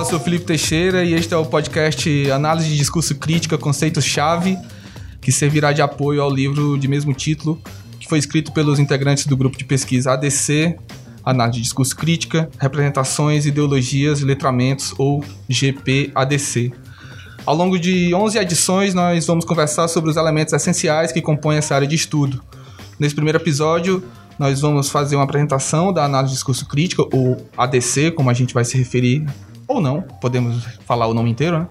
Eu sou Felipe Teixeira e este é o podcast Análise de Discurso Crítica, Conceitos-Chave, que servirá de apoio ao livro de mesmo título, que foi escrito pelos integrantes do grupo de pesquisa ADC, Análise de Discurso Crítica, Representações, Ideologias e Letramentos, ou GPADC. Ao longo de 11 edições, nós vamos conversar sobre os elementos essenciais que compõem essa área de estudo. Nesse primeiro episódio, nós vamos fazer uma apresentação da análise de discurso crítica, ou ADC, como a gente vai se referir, ou não, podemos falar o nome inteiro, né?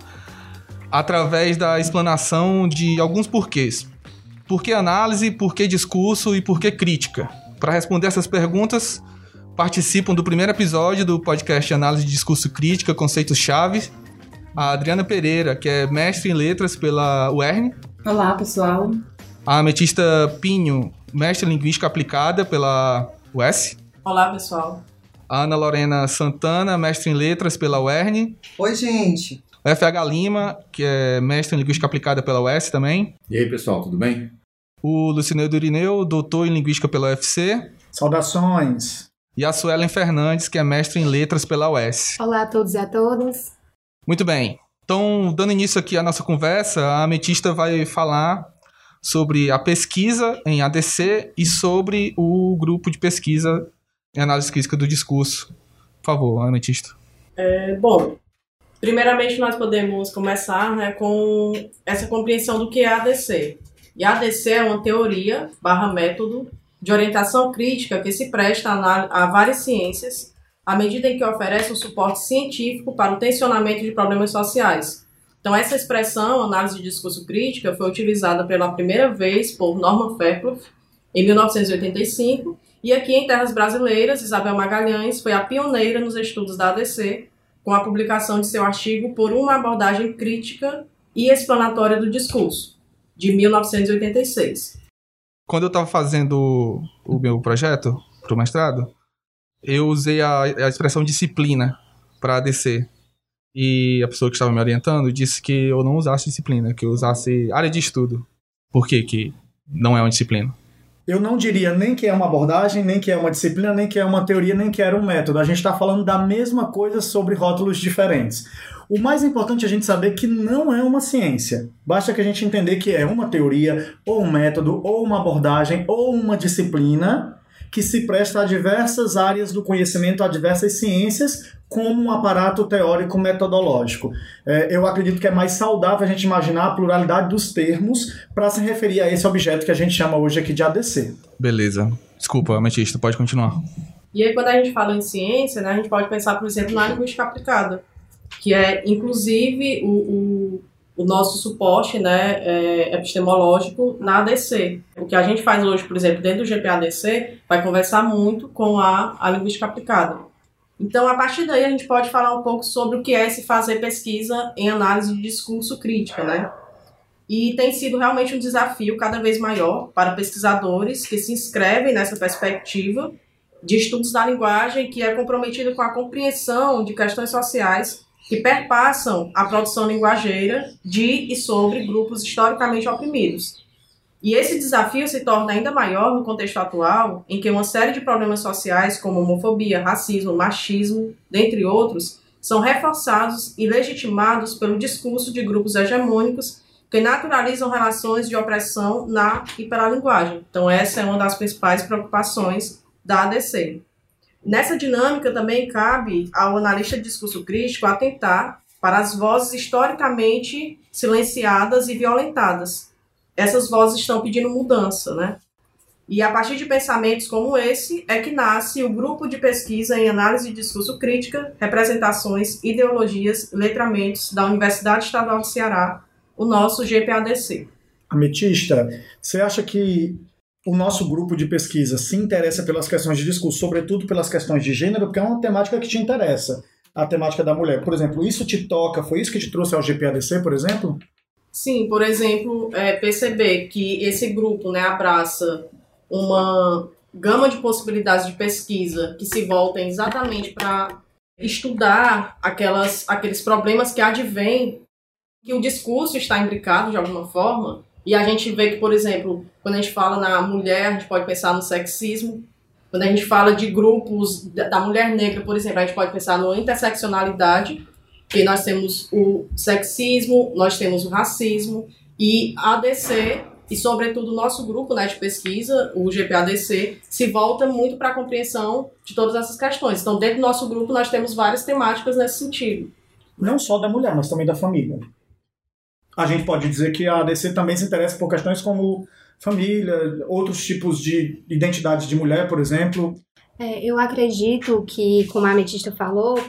Através da explanação de alguns porquês. Por que análise, por que discurso e por que crítica? Para responder essas perguntas, participam do primeiro episódio do podcast Análise de Discurso Crítica, Conceitos-Chave, a Adriana Pereira, que é mestre em letras pela UERN. Olá, pessoal. A ametista Pinho, mestre em linguística aplicada pela UES. Olá, pessoal. Ana Lorena Santana, mestre em letras pela UERN. Oi, gente. O FH Lima, que é mestre em linguística aplicada pela UES também. E aí, pessoal, tudo bem? O Lucineu Durineu, doutor em linguística pela UFC. Saudações. E a Suelen Fernandes, que é mestre em letras pela UES. Olá a todos e a todas. Muito bem. Então, dando início aqui à nossa conversa, a Ametista vai falar sobre a pesquisa em ADC e sobre o grupo de pesquisa análise crítica do discurso. Por favor, Ametista. É, bom, primeiramente nós podemos começar né, com essa compreensão do que é ADC. E ADC é uma teoria barra método de orientação crítica que se presta a, a várias ciências à medida em que oferece um suporte científico para o tensionamento de problemas sociais. Então, essa expressão, análise de discurso crítica, foi utilizada pela primeira vez por Norman Fairclough em 1985, e aqui em terras brasileiras, Isabel Magalhães foi a pioneira nos estudos da ADC, com a publicação de seu artigo Por uma abordagem crítica e explanatória do discurso, de 1986. Quando eu estava fazendo o meu projeto para o mestrado, eu usei a, a expressão disciplina para ADC. E a pessoa que estava me orientando disse que eu não usasse disciplina, que eu usasse área de estudo. Por que que não é uma disciplina? Eu não diria nem que é uma abordagem, nem que é uma disciplina, nem que é uma teoria, nem que era um método. A gente está falando da mesma coisa sobre rótulos diferentes. O mais importante é a gente saber que não é uma ciência. Basta que a gente entender que é uma teoria, ou um método, ou uma abordagem, ou uma disciplina que se presta a diversas áreas do conhecimento, a diversas ciências, como um aparato teórico metodológico. É, eu acredito que é mais saudável a gente imaginar a pluralidade dos termos para se referir a esse objeto que a gente chama hoje aqui de ADC. Beleza. Desculpa, Ametista, pode continuar. E aí, quando a gente fala em ciência, né, a gente pode pensar, por exemplo, na linguística aplicada, que é, inclusive, o, o o nosso suporte né, é, epistemológico na ADC. O que a gente faz hoje, por exemplo, dentro do GPADC, vai conversar muito com a, a linguística aplicada. Então, a partir daí, a gente pode falar um pouco sobre o que é se fazer pesquisa em análise de discurso crítica, né? E tem sido realmente um desafio cada vez maior para pesquisadores que se inscrevem nessa perspectiva de estudos da linguagem que é comprometida com a compreensão de questões sociais que perpassam a produção linguageira de e sobre grupos historicamente oprimidos. E esse desafio se torna ainda maior no contexto atual, em que uma série de problemas sociais, como homofobia, racismo, machismo, dentre outros, são reforçados e legitimados pelo discurso de grupos hegemônicos que naturalizam relações de opressão na e pela linguagem. Então, essa é uma das principais preocupações da ADC. Nessa dinâmica também cabe ao analista de discurso crítico atentar para as vozes historicamente silenciadas e violentadas. Essas vozes estão pedindo mudança, né? E a partir de pensamentos como esse é que nasce o grupo de pesquisa em análise de discurso crítica, representações, ideologias, letramentos da Universidade Estadual de Ceará, o nosso GPADC. Ametista, você acha que o nosso grupo de pesquisa se interessa pelas questões de discurso, sobretudo pelas questões de gênero, porque é uma temática que te interessa, a temática da mulher. Por exemplo, isso te toca, foi isso que te trouxe ao GPADC, por exemplo? Sim, por exemplo, é, perceber que esse grupo né, abraça uma gama de possibilidades de pesquisa que se voltem exatamente para estudar aquelas, aqueles problemas que advêm que o discurso está imbricado de alguma forma, e a gente vê que, por exemplo, quando a gente fala na mulher, a gente pode pensar no sexismo. Quando a gente fala de grupos da mulher negra, por exemplo, a gente pode pensar na interseccionalidade. porque nós temos o sexismo, nós temos o racismo, e a ADC, e sobretudo o nosso grupo né, de pesquisa, o GPADC, se volta muito para a compreensão de todas essas questões. Então, dentro do nosso grupo, nós temos várias temáticas nesse sentido. Não só da mulher, mas também da família. A gente pode dizer que a ADC também se interessa por questões como família, outros tipos de identidade de mulher, por exemplo. É, eu acredito que, como a Ametista falou,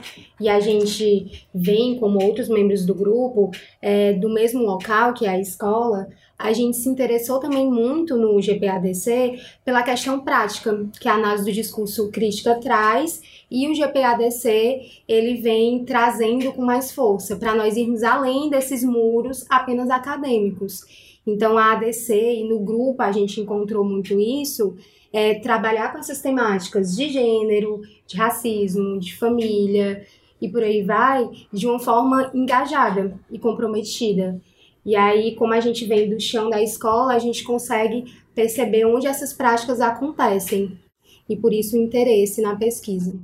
e a gente vem, como outros membros do grupo, é, do mesmo local, que é a escola, a gente se interessou também muito no GPADC pela questão prática que a análise do discurso crítica traz e o GPADC ele vem trazendo com mais força para nós irmos além desses muros apenas acadêmicos. Então a ADC e no grupo a gente encontrou muito isso, é, trabalhar com essas temáticas de gênero, de racismo, de família e por aí vai, de uma forma engajada e comprometida. E aí, como a gente vem do chão da escola, a gente consegue perceber onde essas práticas acontecem. E por isso o interesse na pesquisa.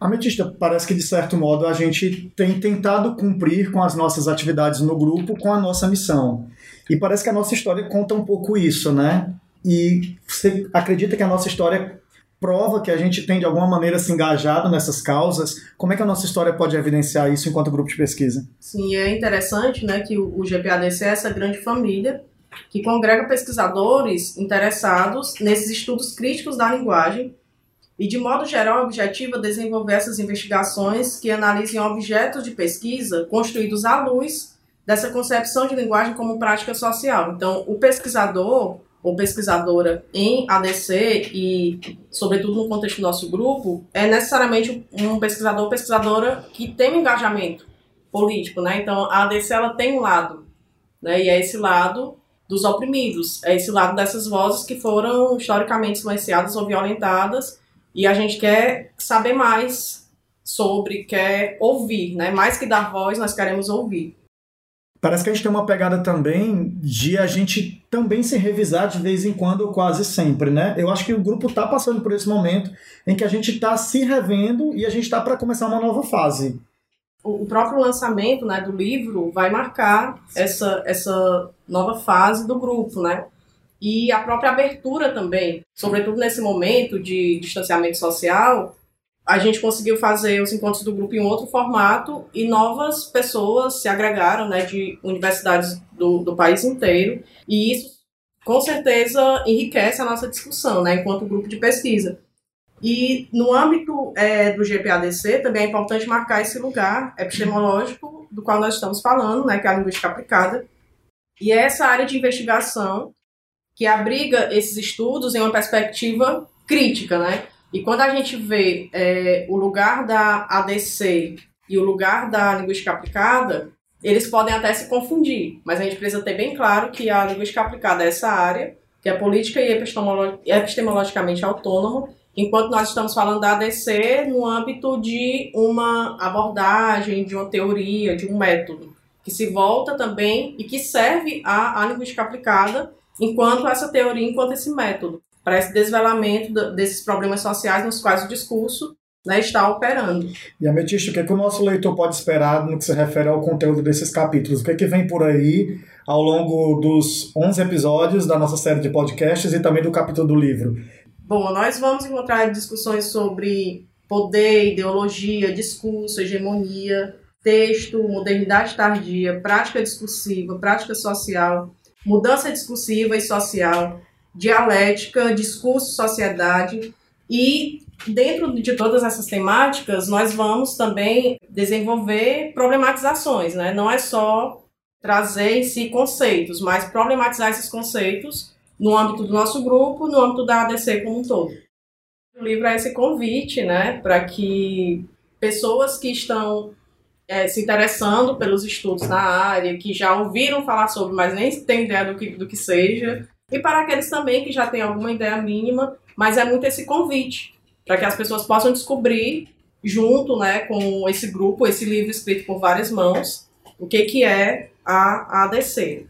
Ametista, parece que de certo modo a gente tem tentado cumprir com as nossas atividades no grupo com a nossa missão. E parece que a nossa história conta um pouco isso, né? E você acredita que a nossa história prova que a gente tem de alguma maneira se engajado nessas causas? Como é que a nossa história pode evidenciar isso enquanto grupo de pesquisa? Sim, é interessante né, que o GPADC é essa grande família que congrega pesquisadores interessados nesses estudos críticos da linguagem e, de modo geral, o objetivo é desenvolver essas investigações que analisem objetos de pesquisa construídos à luz dessa concepção de linguagem como prática social. Então, o pesquisador ou pesquisadora em ADC e, sobretudo no contexto do nosso grupo, é necessariamente um pesquisador ou pesquisadora que tem um engajamento político, né? Então, a ADC ela tem um lado, né? E é esse lado dos oprimidos, é esse lado dessas vozes que foram historicamente silenciadas ou violentadas e a gente quer saber mais sobre, quer ouvir, né? Mais que dar voz, nós queremos ouvir parece que a gente tem uma pegada também de a gente também se revisar de vez em quando, ou quase sempre, né? Eu acho que o grupo está passando por esse momento em que a gente está se revendo e a gente está para começar uma nova fase. O próprio lançamento né, do livro vai marcar essa, essa nova fase do grupo, né? E a própria abertura também, sobretudo nesse momento de distanciamento social, a gente conseguiu fazer os encontros do grupo em outro formato e novas pessoas se agregaram, né, de universidades do, do país inteiro. E isso, com certeza, enriquece a nossa discussão, né, enquanto grupo de pesquisa. E no âmbito é, do GPADC, também é importante marcar esse lugar epistemológico do qual nós estamos falando, né, que é a linguística aplicada. E é essa área de investigação que abriga esses estudos em uma perspectiva crítica, né? E quando a gente vê é, o lugar da ADC e o lugar da linguística aplicada, eles podem até se confundir, mas a gente precisa ter bem claro que a linguística aplicada é essa área, que é política e epistemologicamente autônoma, enquanto nós estamos falando da ADC no âmbito de uma abordagem, de uma teoria, de um método, que se volta também e que serve à, à linguística aplicada enquanto essa teoria, enquanto esse método para esse desvelamento desses problemas sociais nos quais o discurso né, está operando. E Ametista, o que, é que o nosso leitor pode esperar no que se refere ao conteúdo desses capítulos? O que, é que vem por aí ao longo dos 11 episódios da nossa série de podcasts e também do capítulo do livro? Bom, nós vamos encontrar discussões sobre poder, ideologia, discurso, hegemonia, texto, modernidade tardia, prática discursiva, prática social, mudança discursiva e social, dialética, discurso, sociedade e dentro de todas essas temáticas nós vamos também desenvolver problematizações, né? Não é só trazer em si conceitos, mas problematizar esses conceitos no âmbito do nosso grupo, no âmbito da ADC como um todo. O livro é esse convite, né, para que pessoas que estão é, se interessando pelos estudos na área, que já ouviram falar sobre, mas nem têm ideia do que, do que seja, e para aqueles também que já têm alguma ideia mínima, mas é muito esse convite para que as pessoas possam descobrir junto, né, com esse grupo, esse livro escrito por várias mãos, o que que é a ADC.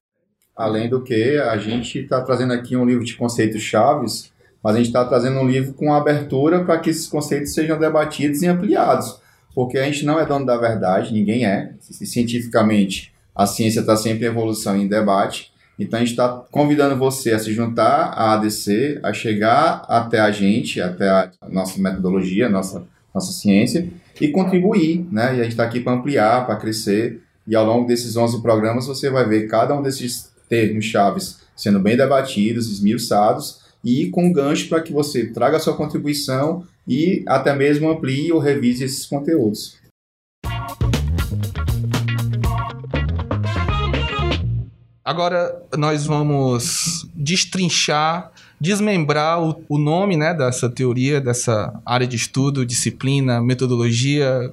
Além do que, a gente está trazendo aqui um livro de conceitos chaves, mas a gente está trazendo um livro com abertura para que esses conceitos sejam debatidos e ampliados. porque a gente não é dono da verdade, ninguém é. Cientificamente, a ciência está sempre em evolução e em debate. Então a gente está convidando você a se juntar à ADC, a chegar até a gente, até a nossa metodologia, nossa, nossa ciência, e contribuir. Né? E a gente está aqui para ampliar, para crescer. E ao longo desses 11 programas você vai ver cada um desses termos chaves sendo bem debatidos, esmiuçados, e com gancho para que você traga a sua contribuição e até mesmo amplie ou revise esses conteúdos. Agora nós vamos destrinchar, desmembrar o, o nome né, dessa teoria, dessa área de estudo, disciplina, metodologia,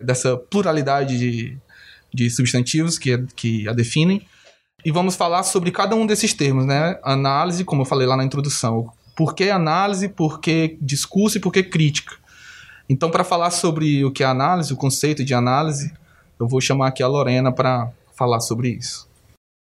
dessa pluralidade de, de substantivos que, que a definem. E vamos falar sobre cada um desses termos, né? Análise, como eu falei lá na introdução. Por que análise, por que discurso e por que crítica? Então, para falar sobre o que é análise, o conceito de análise, eu vou chamar aqui a Lorena para falar sobre isso.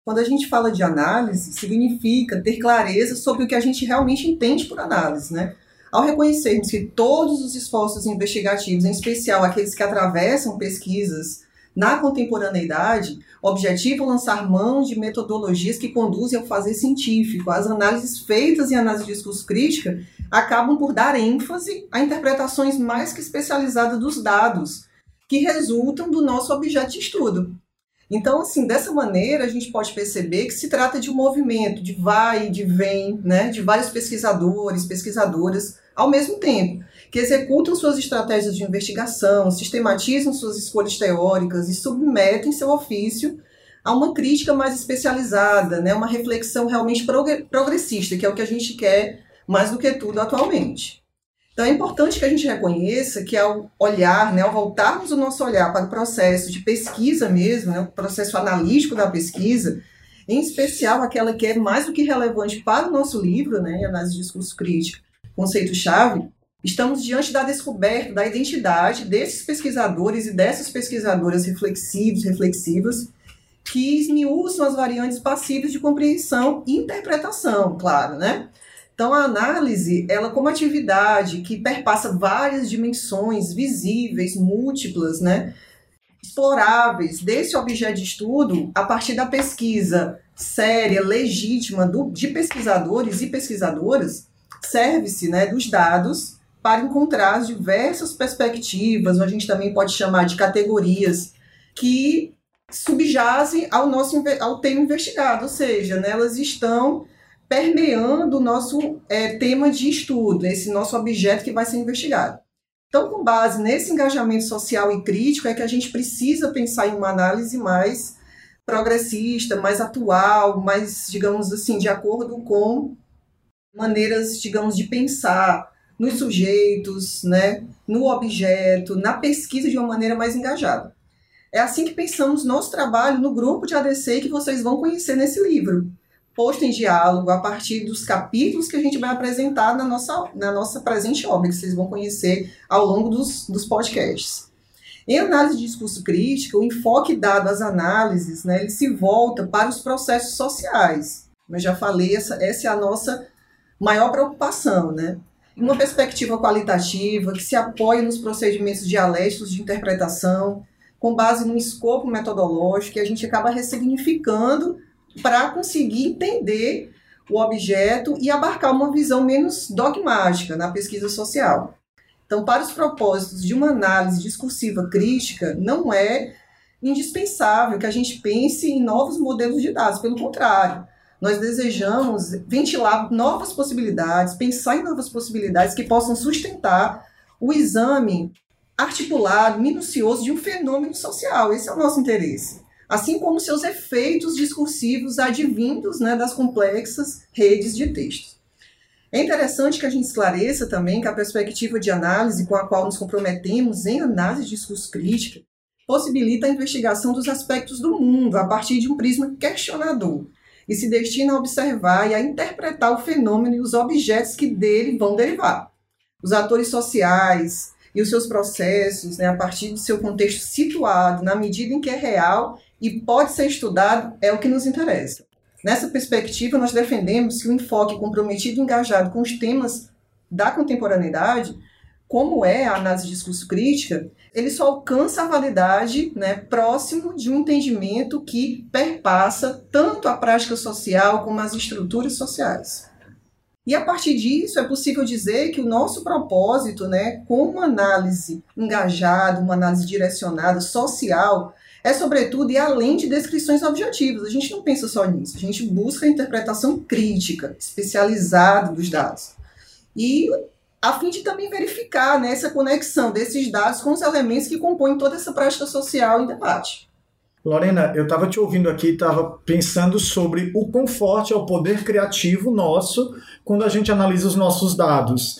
Quando a gente fala de análise, significa ter clareza sobre o que a gente realmente entende por análise, né? Ao reconhecermos que todos os esforços investigativos, em especial aqueles que atravessam pesquisas na contemporaneidade, objetivo lançar mão de metodologias que conduzem ao fazer científico. As análises feitas em análise de discurso crítica acabam por dar ênfase a interpretações mais que especializadas dos dados, que resultam do nosso objeto de estudo. Então, assim, dessa maneira, a gente pode perceber que se trata de um movimento de vai e de vem, né, de vários pesquisadores, pesquisadoras, ao mesmo tempo, que executam suas estratégias de investigação, sistematizam suas escolhas teóricas e submetem seu ofício a uma crítica mais especializada, né, uma reflexão realmente progressista, que é o que a gente quer mais do que tudo atualmente. Então é importante que a gente reconheça que ao olhar, né, ao voltarmos o nosso olhar para o processo de pesquisa mesmo, né, o processo analítico da pesquisa, em especial aquela que é mais do que relevante para o nosso livro, né, Análise de Discurso Crítico, conceito-chave, estamos diante da descoberta da identidade desses pesquisadores e dessas pesquisadoras reflexivos, reflexivas, que esmiuçam as variantes passíveis de compreensão e interpretação, claro, né? Então, a análise, ela como atividade que perpassa várias dimensões visíveis, múltiplas, né? exploráveis desse objeto de estudo a partir da pesquisa séria, legítima do, de pesquisadores e pesquisadoras, serve-se né, dos dados para encontrar as diversas perspectivas, a gente também pode chamar de categorias, que subjazem ao nosso ao tema investigado, ou seja, né, elas estão permeando o nosso é, tema de estudo, esse nosso objeto que vai ser investigado. Então, com base nesse engajamento social e crítico, é que a gente precisa pensar em uma análise mais progressista, mais atual, mais, digamos assim, de acordo com maneiras, digamos, de pensar nos sujeitos, né, no objeto, na pesquisa de uma maneira mais engajada. É assim que pensamos nosso trabalho no grupo de ADC que vocês vão conhecer nesse livro posto em diálogo a partir dos capítulos que a gente vai apresentar na nossa, na nossa presente obra, que vocês vão conhecer ao longo dos, dos podcasts. Em análise de discurso crítico, o enfoque dado às análises, né, ele se volta para os processos sociais. Eu já falei, essa, essa é a nossa maior preocupação, né? Uma perspectiva qualitativa que se apoia nos procedimentos dialéticos de interpretação, com base num escopo metodológico que a gente acaba ressignificando para conseguir entender o objeto e abarcar uma visão menos dogmática na pesquisa social. Então, para os propósitos de uma análise discursiva crítica, não é indispensável que a gente pense em novos modelos de dados, pelo contrário, nós desejamos ventilar novas possibilidades, pensar em novas possibilidades que possam sustentar o exame articulado, minucioso de um fenômeno social. Esse é o nosso interesse assim como seus efeitos discursivos advindos né, das complexas redes de textos. É interessante que a gente esclareça também que a perspectiva de análise com a qual nos comprometemos em análise de discurso crítica possibilita a investigação dos aspectos do mundo a partir de um prisma questionador e se destina a observar e a interpretar o fenômeno e os objetos que dele vão derivar. Os atores sociais e os seus processos, né, a partir do seu contexto situado, na medida em que é real e pode ser estudado é o que nos interessa. Nessa perspectiva, nós defendemos que o enfoque comprometido e engajado com os temas da contemporaneidade como é a análise de discurso crítica, ele só alcança a validade né, próximo de um entendimento que perpassa tanto a prática social como as estruturas sociais. E a partir disso, é possível dizer que o nosso propósito, né, com uma análise engajada, uma análise direcionada, social, é sobretudo e além de descrições objetivas. A gente não pensa só nisso, a gente busca a interpretação crítica, especializada dos dados. E a fim de também verificar né, essa conexão desses dados com os elementos que compõem toda essa prática social em debate. Lorena, eu estava te ouvindo aqui, estava pensando sobre o conforto ao poder criativo nosso quando a gente analisa os nossos dados.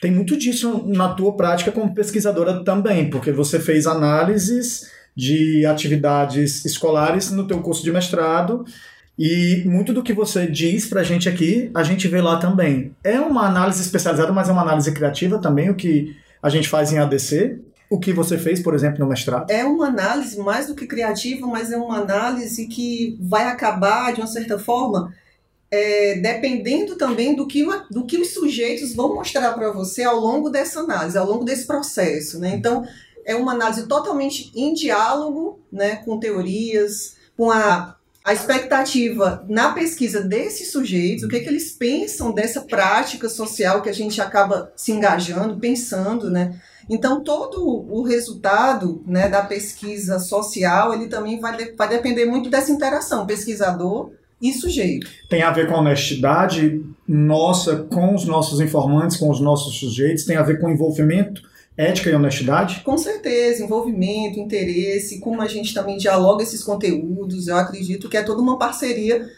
Tem muito disso na tua prática como pesquisadora também, porque você fez análises de atividades escolares no teu curso de mestrado e muito do que você diz para a gente aqui, a gente vê lá também. É uma análise especializada, mas é uma análise criativa também, o que a gente faz em ADC o que você fez, por exemplo, no mestrado? É uma análise mais do que criativa, mas é uma análise que vai acabar, de uma certa forma, é, dependendo também do que, do que os sujeitos vão mostrar para você ao longo dessa análise, ao longo desse processo. Né? Então, é uma análise totalmente em diálogo né, com teorias, com a, a expectativa na pesquisa desses sujeitos, o que, é que eles pensam dessa prática social que a gente acaba se engajando, pensando, né? Então, todo o resultado né, da pesquisa social, ele também vai, de, vai depender muito dessa interação pesquisador e sujeito. Tem a ver com a honestidade nossa com os nossos informantes, com os nossos sujeitos, tem a ver com envolvimento, ética e honestidade? Com certeza, envolvimento, interesse, como a gente também dialoga esses conteúdos, eu acredito que é toda uma parceria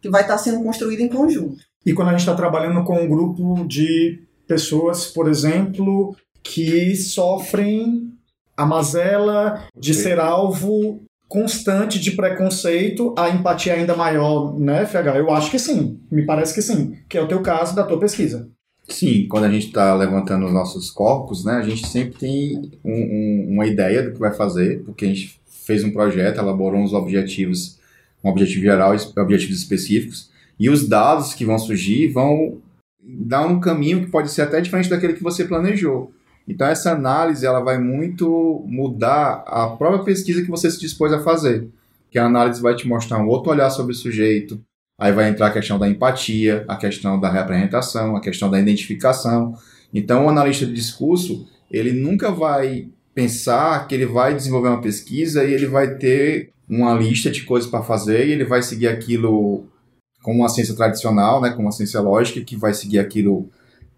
que vai estar sendo construída em conjunto. E quando a gente está trabalhando com um grupo de pessoas, por exemplo, que sofrem a mazela de ser alvo constante de preconceito, a empatia ainda maior, né, FH? Eu acho que sim, me parece que sim, que é o teu caso da tua pesquisa. Sim, quando a gente está levantando os nossos corpos, né, a gente sempre tem um, um, uma ideia do que vai fazer, porque a gente fez um projeto, elaborou uns objetivos, um objetivo geral e objetivos específicos, e os dados que vão surgir vão dar um caminho que pode ser até diferente daquele que você planejou. Então essa análise ela vai muito mudar a própria pesquisa que você se dispôs a fazer. Que a análise vai te mostrar um outro olhar sobre o sujeito. Aí vai entrar a questão da empatia, a questão da representação, a questão da identificação. Então o analista de discurso, ele nunca vai pensar que ele vai desenvolver uma pesquisa e ele vai ter uma lista de coisas para fazer e ele vai seguir aquilo como uma ciência tradicional, né, como uma ciência lógica, que vai seguir aquilo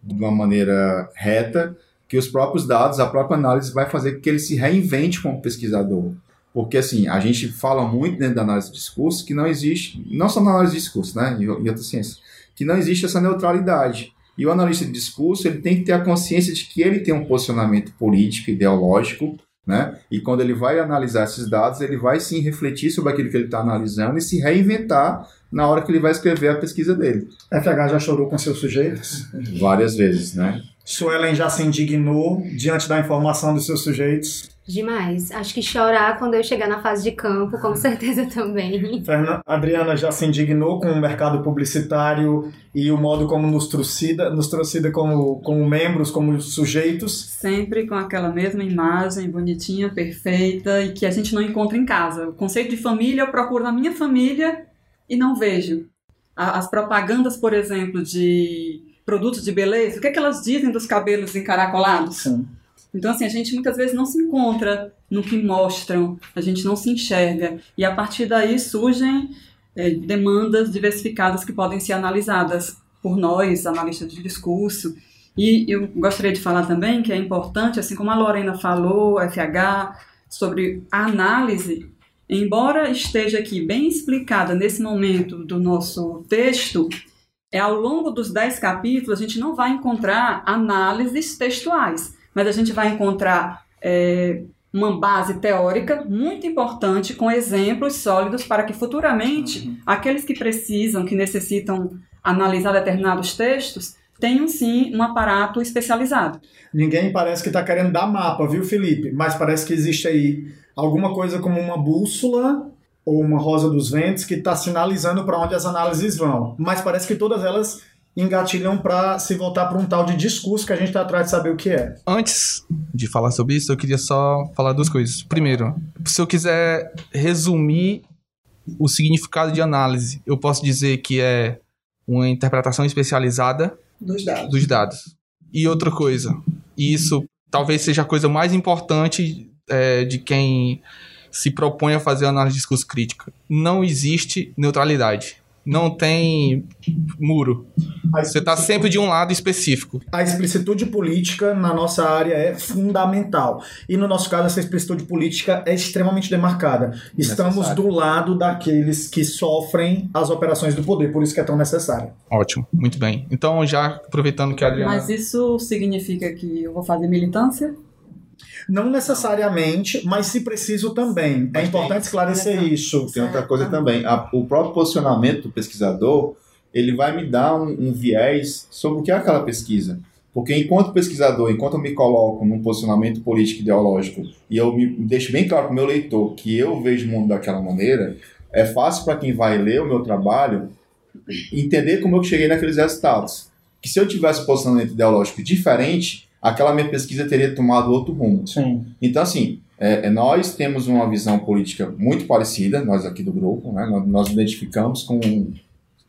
de uma maneira reta que os próprios dados, a própria análise vai fazer que ele se reinvente como pesquisador. Porque, assim, a gente fala muito dentro da análise de discurso que não existe, não só na análise de discurso, né, em outras ciências, que não existe essa neutralidade. E o analista de discurso, ele tem que ter a consciência de que ele tem um posicionamento político, ideológico, né? E quando ele vai analisar esses dados, ele vai sim refletir sobre aquilo que ele está analisando e se reinventar na hora que ele vai escrever a pesquisa dele. FH já chorou com seus sujeitos? Várias vezes, né? Suelen já se indignou diante da informação dos seus sujeitos? Demais. Acho que chorar quando eu chegar na fase de campo, com certeza também. Fernanda, Adriana já se indignou com o mercado publicitário e o modo como nos trucida, nos trucida como, como membros, como sujeitos? Sempre com aquela mesma imagem bonitinha, perfeita e que a gente não encontra em casa. O conceito de família eu procuro na minha família e não vejo. As propagandas, por exemplo, de produtos de beleza, o que, é que elas dizem dos cabelos encaracolados? Sim. Então, assim, a gente muitas vezes não se encontra no que mostram, a gente não se enxerga. E a partir daí surgem é, demandas diversificadas que podem ser analisadas por nós, analistas de discurso. E eu gostaria de falar também que é importante, assim como a Lorena falou, FH, sobre a análise, embora esteja aqui bem explicada nesse momento do nosso texto, é ao longo dos dez capítulos a gente não vai encontrar análises textuais, mas a gente vai encontrar é, uma base teórica muito importante com exemplos sólidos para que futuramente uhum. aqueles que precisam, que necessitam analisar determinados textos, tenham sim um aparato especializado. Ninguém parece que está querendo dar mapa, viu, Felipe? Mas parece que existe aí alguma coisa como uma bússola ou uma rosa dos ventos que está sinalizando para onde as análises vão. Mas parece que todas elas engatilham para se voltar para um tal de discurso que a gente está atrás de saber o que é. Antes de falar sobre isso, eu queria só falar duas coisas. Primeiro, se eu quiser resumir o significado de análise, eu posso dizer que é uma interpretação especializada Dos dados. dos dados. E outra coisa, e isso talvez seja a coisa mais importante é, de quem se propõe a fazer análise de discurso crítica. Não existe neutralidade. Não tem muro. Você está sempre de um lado específico. A explicitude política na nossa área é fundamental. E no nosso caso, essa explicitude política é extremamente demarcada. Estamos Necessário. do lado daqueles que sofrem as operações do poder, por isso que é tão necessária. Ótimo, muito bem. Então, já aproveitando que a Adriana. Mas isso significa que eu vou fazer militância? Não necessariamente, mas se preciso também. é Mas importante tem- esclarecer isso. Tem outra coisa também. A- o próprio posicionamento do pesquisador, ele vai me dar um, um viés sobre o que é aquela pesquisa. Porque enquanto pesquisador, enquanto eu me coloco num posicionamento político ideológico e eu me deixo bem claro para o meu leitor que eu vejo o mundo daquela maneira, é fácil para quem vai ler o meu trabalho entender como eu cheguei naqueles resultados. Que se eu tivesse um posicionamento ideológico diferente, aquela minha pesquisa teria tomado outro rumo. Sim. Então, assim, é, é, nós temos uma visão política muito parecida, nós aqui do grupo, né? nós, nós identificamos com um,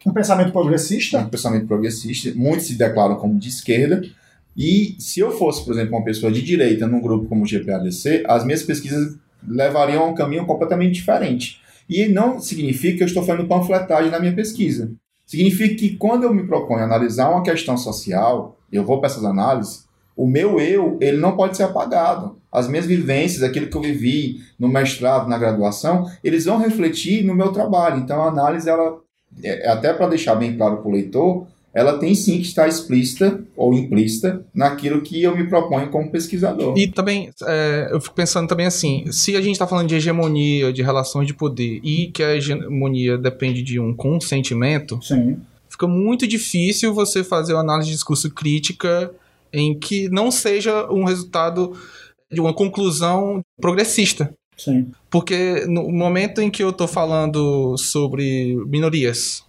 Um pensamento progressista? um pensamento progressista, muitos se declaram como de esquerda, e se eu fosse, por exemplo, uma pessoa de direita num grupo como o GPADC, as minhas pesquisas levariam a um caminho completamente diferente. E não significa que eu estou fazendo panfletagem na minha pesquisa. Significa que quando eu me proponho analisar uma questão social, eu vou para essas análises, o meu eu, ele não pode ser apagado. As minhas vivências, aquilo que eu vivi no mestrado, na graduação, eles vão refletir no meu trabalho. Então a análise, ela, é- até para deixar bem claro para o leitor, ela tem sim que estar explícita ou implícita naquilo que eu me proponho como pesquisador. E também, é, eu fico pensando também assim, se a gente está falando de hegemonia, de relações de poder, e que a hegemonia depende de um consentimento, Sim. fica muito difícil você fazer uma análise de discurso crítica em que não seja um resultado de uma conclusão progressista. Sim. Porque no momento em que eu estou falando sobre minorias,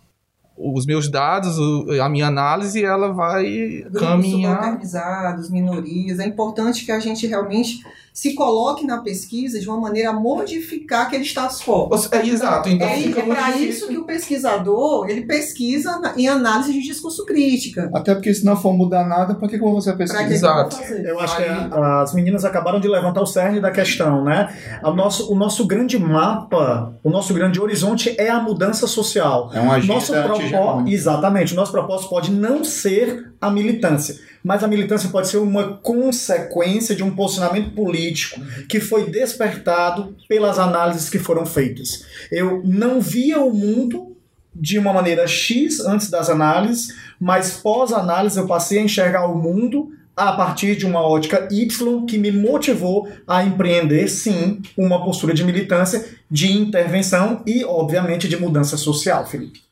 os meus dados, a minha análise, ela vai grupos caminhar. subalternizados, minorias. É importante que a gente realmente se coloque na pesquisa de uma maneira a modificar aquele status quo. É, exato, então É, fica é para isso que o pesquisador ele pesquisa na- em análise de discurso crítica. Até porque se não for mudar nada, para que, que eu vou fazer a Para pesquisa? que que eu Exato. Eu acho que Aí- a- as meninas acabaram de levantar o cerne da questão, né? O nosso, o nosso grande mapa, o nosso grande horizonte é a mudança social. É uma agenda Nosso propósito, anti-hegemônica. exatamente, o nosso propósito pode não ser a militância, mas a militância pode ser uma consequência de um posicionamento político que foi despertado pelas análises que foram feitas. Eu não via o mundo de uma maneira X antes das análises, mas pós-análise eu passei a enxergar o mundo a partir de uma ótica Y que me motivou a empreender, sim, uma postura de militância, de intervenção e, obviamente, de mudança social, Felipe.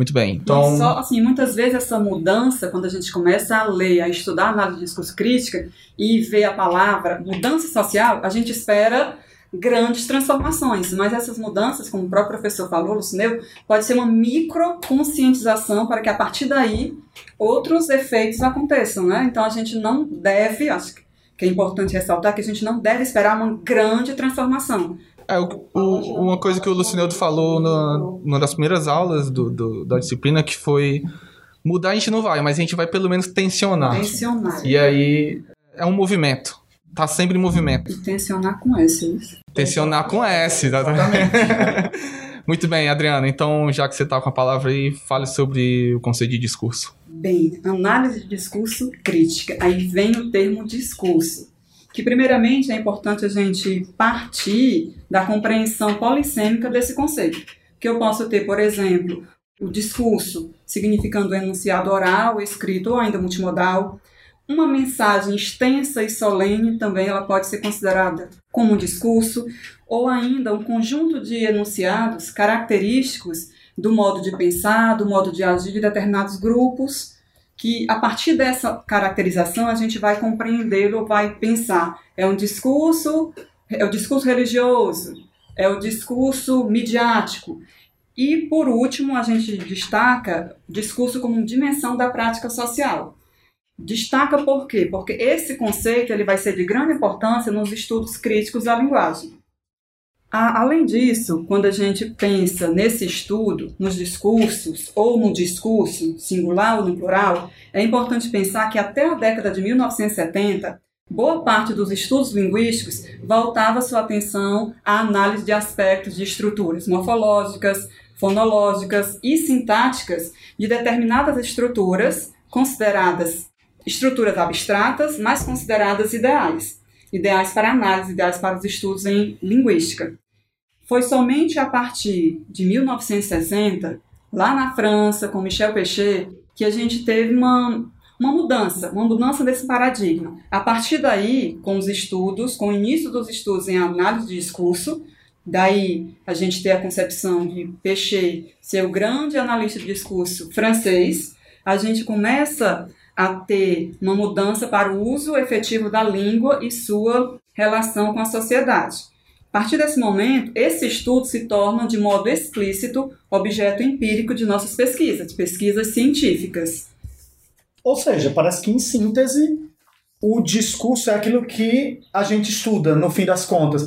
Muito bem. Então, só, assim, muitas vezes essa mudança, quando a gente começa a ler, a estudar a análise de discurso crítica e ver a palavra mudança social, a gente espera grandes transformações, mas essas mudanças, como o próprio professor falou, Lucineu, pode ser uma microconscientização para que a partir daí outros efeitos aconteçam, né? Então a gente não deve, acho que é importante ressaltar que a gente não deve esperar uma grande transformação. É, o- o- uma coisa que o Lucineudo falou na, numa das primeiras aulas do, do- da disciplina que foi mudar a gente não vai, mas a gente vai pelo menos tensionar. Tensionar. E aí é um movimento. Tá sempre em movimento. E tensionar com isso. Tensionar com S, exatamente. Muito bem, Adriana. Então, já que você tá com a palavra aí, fale sobre o conceito de discurso. Bem, análise de discurso crítica. Aí vem o termo discurso. Que, primeiramente, é importante a gente partir da compreensão polissêmica desse conceito. Que eu posso ter, por exemplo, o discurso, significando enunciado oral, escrito ou ainda multimodal. Uma mensagem extensa e solene também ela pode ser considerada como um discurso, ou ainda um conjunto de enunciados característicos do modo de pensar, do modo de agir de determinados grupos, que a partir dessa caracterização a gente vai compreendê-lo, vai pensar. É um discurso, é o discurso religioso, é o discurso midiático. E, por último, a gente destaca discurso como dimensão da prática social. Destaca por quê? Porque esse conceito ele vai ser de grande importância nos estudos críticos da linguagem. Além disso, quando a gente pensa nesse estudo, nos discursos, ou no discurso, singular ou no plural, é importante pensar que até a década de 1970, boa parte dos estudos linguísticos voltava sua atenção à análise de aspectos de estruturas morfológicas, fonológicas e sintáticas de determinadas estruturas consideradas estruturas abstratas, mas consideradas ideais. Ideais para análise, ideais para os estudos em linguística. Foi somente a partir de 1960, lá na França, com Michel Pechet, que a gente teve uma, uma mudança, uma mudança desse paradigma. A partir daí, com os estudos, com o início dos estudos em análise de discurso, daí a gente tem a concepção de Pechet ser o grande analista de discurso francês, a gente começa a ter uma mudança para o uso efetivo da língua e sua relação com a sociedade. A partir desse momento, esse estudo se torna de modo explícito objeto empírico de nossas pesquisas, de pesquisas científicas. Ou seja, parece que em síntese, o discurso é aquilo que a gente estuda, no fim das contas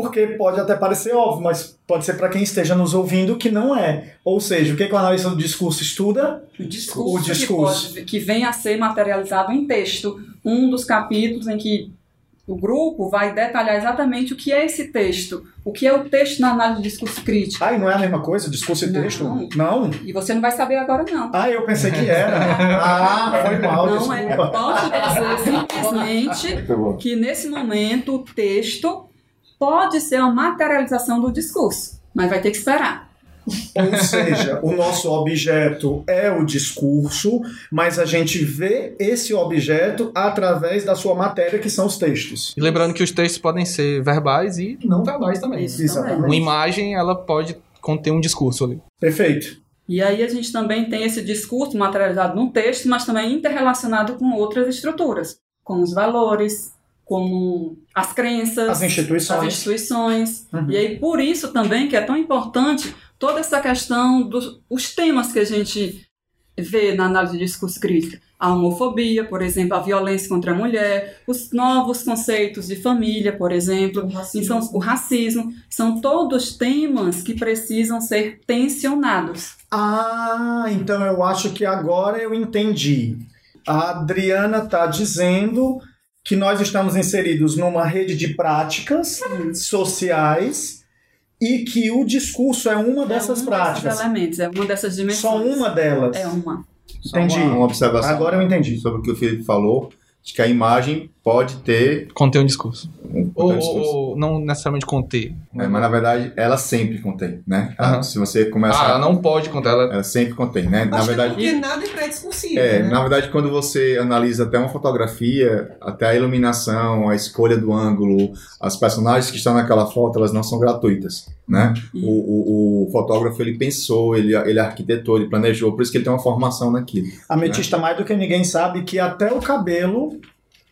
porque pode até parecer óbvio, mas pode ser para quem esteja nos ouvindo que não é. Ou seja, o que, que o analista do discurso estuda? O discurso, o discurso. Que, pode, que vem a ser materializado em texto. Um dos capítulos em que o grupo vai detalhar exatamente o que é esse texto. O que é o texto na análise de discurso crítico. Ah, e não é a mesma coisa, discurso e não. texto? Não. E você não vai saber agora, não. Ah, eu pensei que era. ah, foi mal, Não, desculpa. é, posso dizer simplesmente que nesse momento o texto pode ser uma materialização do discurso, mas vai ter que esperar. Ou seja, o nosso objeto é o discurso, mas a gente vê esse objeto através da sua matéria, que são os textos. E lembrando que os textos podem ser verbais e não verbais também. Isso Exatamente. Uma imagem, ela pode conter um discurso ali. Perfeito. E aí a gente também tem esse discurso materializado num texto, mas também interrelacionado com outras estruturas, como os valores, como as crenças, As instituições. as instituições. Uhum. E aí por isso também que é tão importante toda essa questão dos os temas que a gente vê na análise de discurso crítico. A homofobia, por exemplo, a violência contra a mulher, os novos conceitos de família, por exemplo, e são, o racismo, são todos temas que precisam ser tensionados. Ah, então eu acho que agora eu entendi. A Adriana está dizendo que nós estamos inseridos numa rede de práticas sociais e que o discurso é uma dessas é um práticas. Elementos, é uma dessas dimensões. Só uma delas. É uma. Só Entendi. Uma, uma observação Agora eu entendi. sobre o que o Felipe falou, de que a imagem pode ter Conter um discurso. um Ou, um discurso. ou não necessariamente conter. É, mas na verdade ela sempre contém, né? Ela- Aham. Se você começa, Ah, ela não pode conter. Ela... ela sempre contém, né? Na Acho verdade, que porque nada é pré-discursivo, É, né? na verdade, quando você analisa até uma fotografia, até a iluminação, a escolha do ângulo, as personagens que estão naquela foto, elas não são gratuitas, né? O, o, o fotógrafo, ele pensou, ele, ele arquitetou, ele planejou, por isso que ele tem uma formação naquilo. A Ametista, mais do que ninguém sabe que até o cabelo,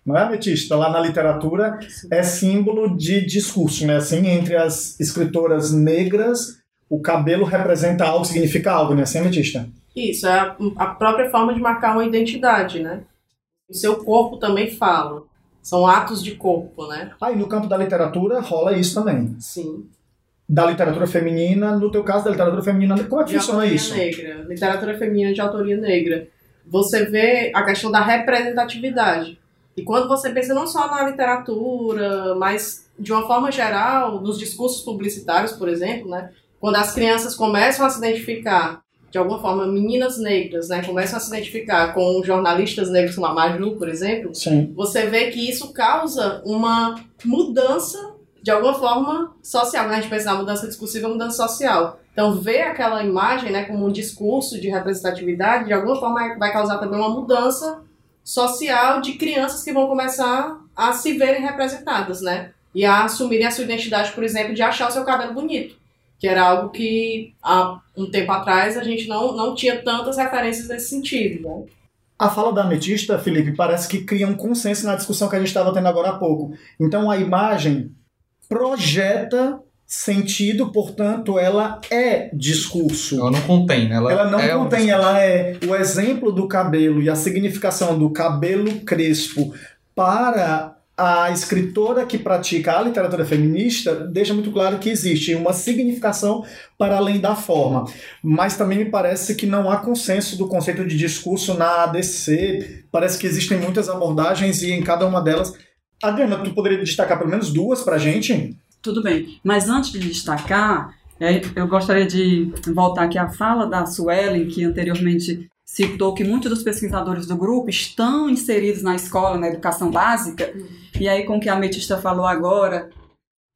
não é Ametista? Lá na literatura é símbolo de discurso, né? Assim, entre as escritoras negras, o cabelo representa algo, significa algo, né? Assim, Ametista? Isso, é a, a própria forma de marcar uma identidade, né? O seu corpo também fala. São atos de corpo, né? Ah, e no campo da literatura rola isso também. Sim. Da literatura feminina, no teu caso da literatura feminina, como é que de funciona isso? negra, literatura feminina de autoria negra. Você vê a questão da representatividade. E quando você pensa não só na literatura, mas de uma forma geral, nos discursos publicitários, por exemplo, né? Quando as crianças começam a se identificar, de alguma forma, meninas negras, né? Começam a se identificar com jornalistas negros como a Maju, por exemplo, Sim. você vê que isso causa uma mudança, de alguma forma, social. Quando a gente pensa na mudança discursiva, é mudança social. Então, ver aquela imagem né, como um discurso de representatividade, de alguma forma, vai causar também uma mudança social de crianças que vão começar a se verem representadas, né? E a assumirem a sua identidade, por exemplo, de achar o seu cabelo bonito. Que era algo que, há um tempo atrás, a gente não, não tinha tantas referências nesse sentido, né? A fala da ametista, Felipe, parece que cria um consenso na discussão que a gente estava tendo agora há pouco. Então a imagem projeta sentido, portanto, ela é discurso. Ela não contém, né? Ela, Ela não é um contém, ela é o exemplo do cabelo e a significação do cabelo crespo para a escritora que pratica a literatura feminista deixa muito claro que existe uma significação para além da forma. Mas também me parece que não há consenso do conceito de discurso na ADC. Parece que existem muitas abordagens e em cada uma delas. Adriana, tu poderia destacar pelo menos duas pra gente? Tudo bem, mas antes de destacar, é, eu gostaria de voltar aqui à fala da Suelen, que anteriormente citou que muitos dos pesquisadores do grupo estão inseridos na escola, na educação básica, e aí com o que a Metista falou agora,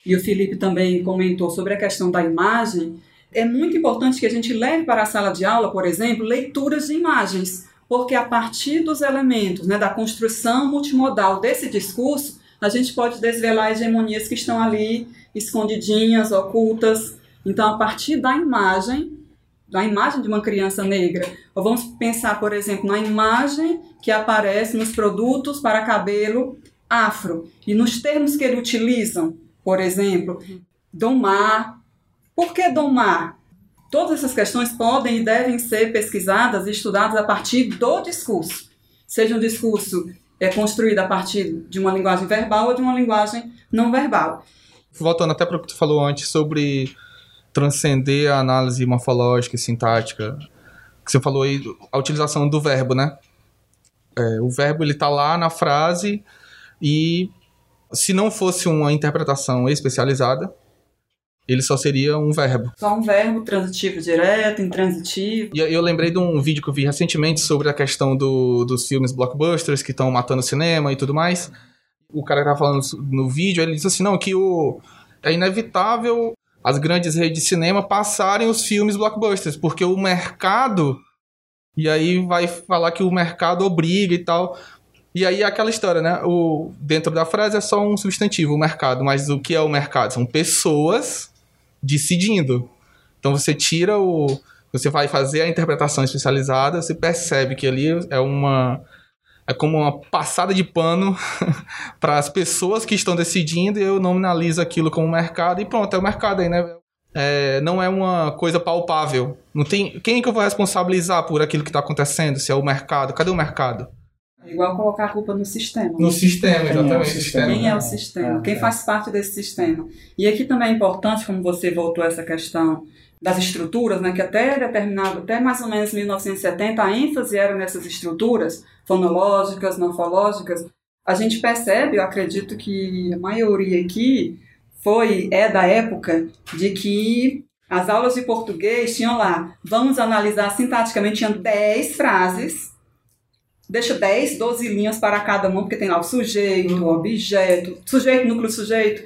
e o Felipe também comentou sobre a questão da imagem, é muito importante que a gente leve para a sala de aula, por exemplo, leituras de imagens, porque a partir dos elementos, né, da construção multimodal desse discurso, a gente pode desvelar hegemonias que estão ali escondidinhas, ocultas. Então, a partir da imagem, da imagem de uma criança negra, ou vamos pensar, por exemplo, na imagem que aparece nos produtos para cabelo afro e nos termos que ele utilizam, por exemplo, domar. Por que domar? Todas essas questões podem e devem ser pesquisadas e estudadas a partir do discurso. Seja um discurso é construído a partir de uma linguagem verbal ou de uma linguagem não verbal. Voltando até para o que tu falou antes sobre transcender a análise morfológica e sintática, que você falou aí, a utilização do verbo, né? É, o verbo ele tá lá na frase e se não fosse uma interpretação especializada, ele só seria um verbo. Só um verbo transitivo direto, intransitivo. E eu lembrei de um vídeo que eu vi recentemente sobre a questão do, dos filmes blockbusters que estão matando o cinema e tudo mais. O cara que tava falando no vídeo, ele disse assim, não, que o, é inevitável as grandes redes de cinema passarem os filmes blockbusters, porque o mercado... E aí vai falar que o mercado obriga e tal... E aí é aquela história, né? O, dentro da frase é só um substantivo, o mercado. Mas o que é o mercado? São pessoas decidindo. Então você tira o. Você vai fazer a interpretação especializada, você percebe que ali é uma. É como uma passada de pano para as pessoas que estão decidindo e eu nominalizo aquilo como mercado e pronto, é o mercado aí, né? É, não é uma coisa palpável. Não tem, quem é que eu vou responsabilizar por aquilo que está acontecendo? Se é o mercado? Cadê o mercado? É igual colocar a culpa no sistema. No sistema, Quem é o exatamente. sistema? Quem é o sistema? É, Quem é. faz parte desse sistema? E aqui também é importante, como você voltou a essa questão das estruturas, né, que até determinado, até mais ou menos 1970, a ênfase era nessas estruturas fonológicas, morfológicas. A gente percebe, eu acredito que a maioria aqui foi é da época de que as aulas de português tinham lá, vamos analisar sintaticamente, tinham 10 frases deixa 10, 12 linhas para cada uma, porque tem lá o sujeito, o objeto, sujeito, núcleo, sujeito,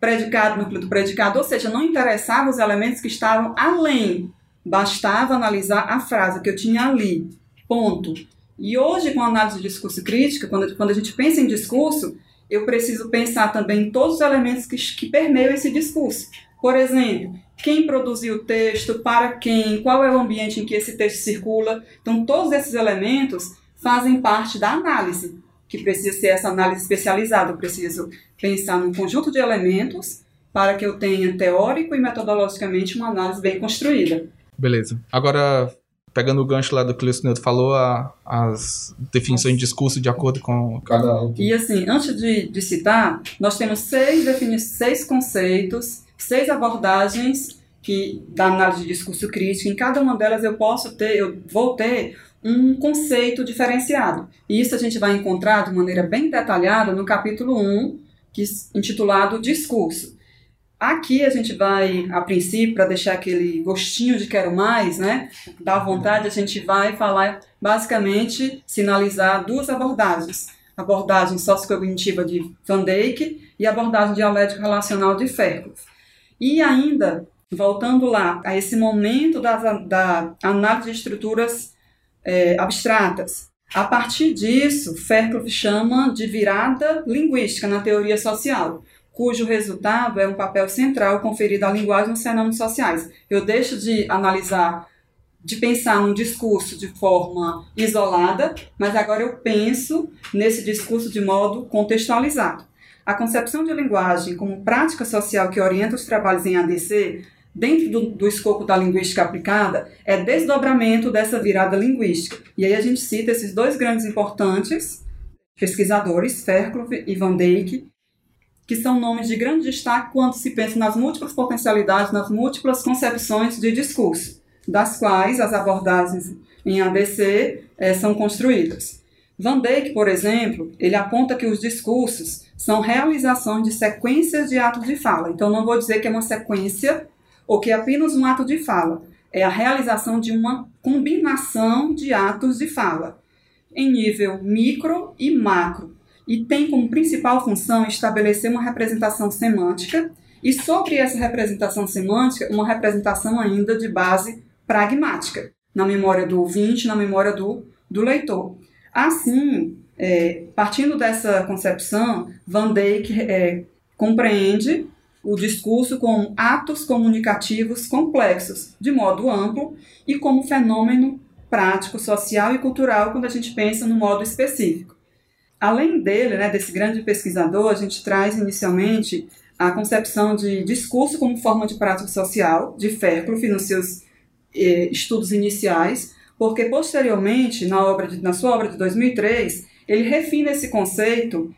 predicado, núcleo do predicado, ou seja, não interessava os elementos que estavam além, bastava analisar a frase que eu tinha ali, ponto. E hoje, com a análise de discurso crítica, quando, quando a gente pensa em discurso, eu preciso pensar também em todos os elementos que, que permeiam esse discurso. Por exemplo, quem produziu o texto, para quem, qual é o ambiente em que esse texto circula. Então, todos esses elementos fazem parte da análise, que precisa ser essa análise especializada. Eu preciso pensar num conjunto de elementos para que eu tenha teórico e metodologicamente uma análise bem construída. Beleza. Agora, pegando o gancho lá do que o Leonardo falou, a- as definições de discurso de acordo com cada autor. E assim, antes de, de citar, nós temos seis, defini seis conceitos, seis abordagens que da análise de discurso crítico. Em cada uma delas eu posso ter, eu vou ter um conceito diferenciado. E isso a gente vai encontrar de maneira bem detalhada no capítulo 1, que, intitulado Discurso. Aqui a gente vai, a princípio, para deixar aquele gostinho de quero mais, né? Dá vontade, a gente vai falar, basicamente, sinalizar duas abordagens. Abordagem sociocognitiva de Van Dijk e abordagem dialético relacional de Fairclough. E ainda, voltando lá a esse momento da, da análise de estruturas é, abstratas, a partir disso, Fairclough chama de virada linguística na teoria social, cujo resultado é um papel central conferido à linguagem nos fenômenos sociais. Eu deixo de analisar, de pensar num discurso de forma isolada, mas agora eu penso nesse discurso de modo contextualizado. a concepção de linguagem como prática social que orienta os trabalhos em ADC, dentro do, do, escopo da linguística aplicada, é desdobramento dessa virada linguística. E aí a gente cita esses dois grandes importantes pesquisadores, Fairclough e Van Dijk, que são nomes de grande destaque quando se pensa nas múltiplas potencialidades, nas múltiplas concepções de discurso, das quais as abordagens em ADC eh, são construídas. Van Dijk, por exemplo, ele aponta que os discursos são realizações de sequências de atos de fala. Então, não vou dizer que é uma sequência ou que é apenas um ato de fala. É a realização de uma combinação de atos de fala em nível micro e macro e tem como principal função estabelecer uma representação semântica e sobre essa representação semântica uma representação ainda de base pragmática na memória do ouvinte, na memória do, do leitor. Assim, é, partindo dessa concepção, Van Dijk é, compreende o discurso como atos comunicativos complexos, de modo amplo, e como fenômeno prático, social e cultural quando a gente pensa no modo específico. Além dele, né, desse grande pesquisador, a gente traz inicialmente a concepção de discurso como forma de prática social, de Fairclough, nos seus eh, estudos iniciais, porque posteriormente, na, obra de, na sua obra de 2003, ele refina esse conceito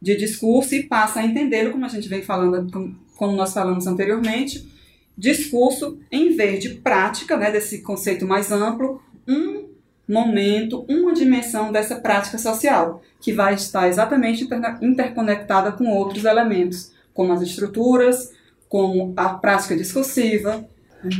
de discurso e passa a entendê-lo, como a gente vem falando, como nós falamos anteriormente, discurso em vez de prática, né, desse conceito mais amplo, um momento, uma dimensão dessa prática social, que vai estar exatamente interconectada com outros elementos, como as estruturas, como a prática discursiva.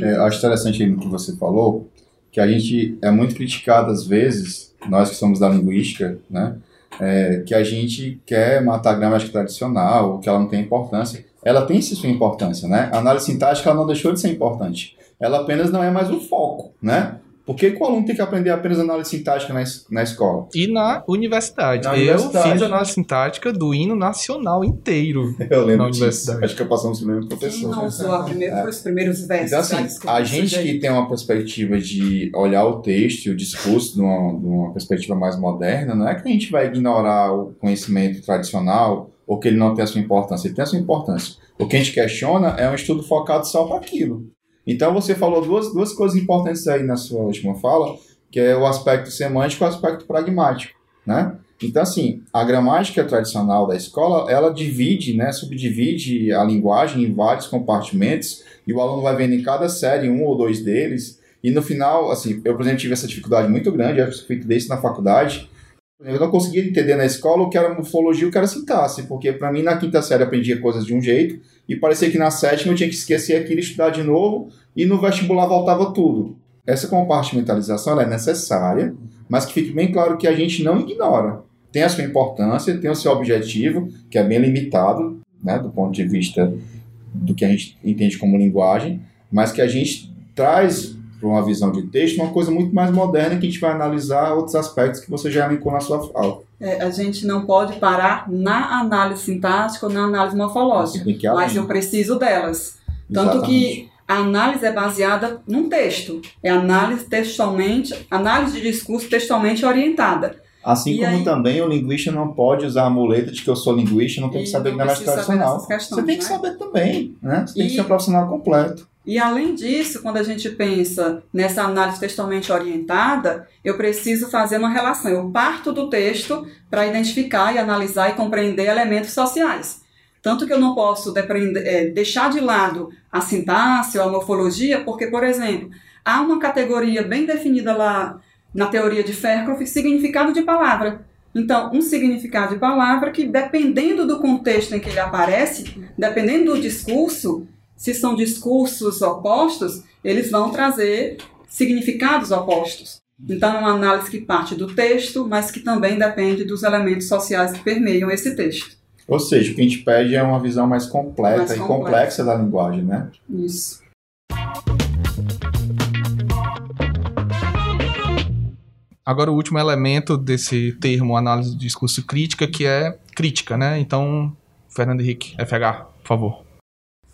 É, acho interessante o que você falou, que a gente é muito criticado às vezes, nós que somos da linguística, né, é, que a gente quer matar a gramática tradicional, que ela não tem importância. Ela tem sim sua importância, né? A análise sintática ela não deixou de ser importante. Ela apenas não é mais o foco, né? Por que, que o aluno tem que aprender apenas análise sintática na, na escola? E na universidade. Na eu universidade. fiz análise sintática do hino nacional inteiro. Eu lembro Na disso. Acho que eu passamos pelo mesmo Quem professor. não usou a primeira, os primeiros versos? Então, assim, escrita a gente que tem uma perspectiva de olhar o texto e o discurso de uma, de uma perspectiva mais moderna, não é que a gente vai ignorar o conhecimento tradicional ou que ele não tem a sua importância. Ele tem a sua importância. O que a gente questiona é um estudo focado só para aquilo. Então, você falou duas, duas coisas importantes aí na sua última fala, que é o aspecto semântico e o aspecto pragmático, né? Então, assim, a gramática tradicional da escola, ela divide, né, subdivide a linguagem em vários compartimentos e o aluno vai vendo em cada série um ou dois deles e no final, assim, eu, por exemplo, tive essa dificuldade muito grande, eu fiz isso na faculdade, eu não conseguia entender na escola o que era morfologia e o que era sintaxe, porque para mim na quinta série eu aprendia coisas de um jeito e parecia que na sétima eu tinha que esquecer aquilo, estudar de novo e no vestibular voltava tudo. Essa compartimentalização é necessária, mas que fique bem claro que a gente não ignora. Tem a sua importância, tem o seu objetivo, que é bem limitado, né, do ponto de vista do que a gente entende como linguagem, mas que a gente traz para uma visão de texto uma coisa muito mais moderna que a gente vai analisar outros aspectos que você já elencou na sua fala. É, a gente não pode parar na análise sintática ou na análise morfológica, que mas eu preciso delas. Tanto Exatamente. que a análise é baseada num texto. É análise textualmente, análise de discurso textualmente orientada. Assim E como aí- também o linguista não pode usar a muleta de que eu sou linguista, não tem que E saber não gramática precisa saber tradicional. questões, Você tem que né? saber também, né? Você tem que E- ser um profissional completo. E além disso, quando a gente pensa nessa análise textualmente orientada, eu preciso fazer uma relação. Eu parto do texto para identificar e analisar e compreender elementos sociais. Tanto que eu não posso eh, deixar de lado a sintaxe ou a morfologia, porque, por exemplo, há uma categoria bem definida lá na teoria de Faircroft, significado de palavra. Então, um significado de palavra que, dependendo do contexto em que ele aparece, dependendo do discurso, se são discursos opostos, eles vão trazer significados opostos. Então, é uma análise que parte do texto, mas que também depende dos elementos sociais que permeiam esse texto. Ou seja, o que a gente pede é uma visão mais completa Mais e complexa. complexa da linguagem, né? Isso. Agora o último elemento desse termo análise de discurso crítica, que é crítica, né? Então, Fernando Henrique, FH, por favor.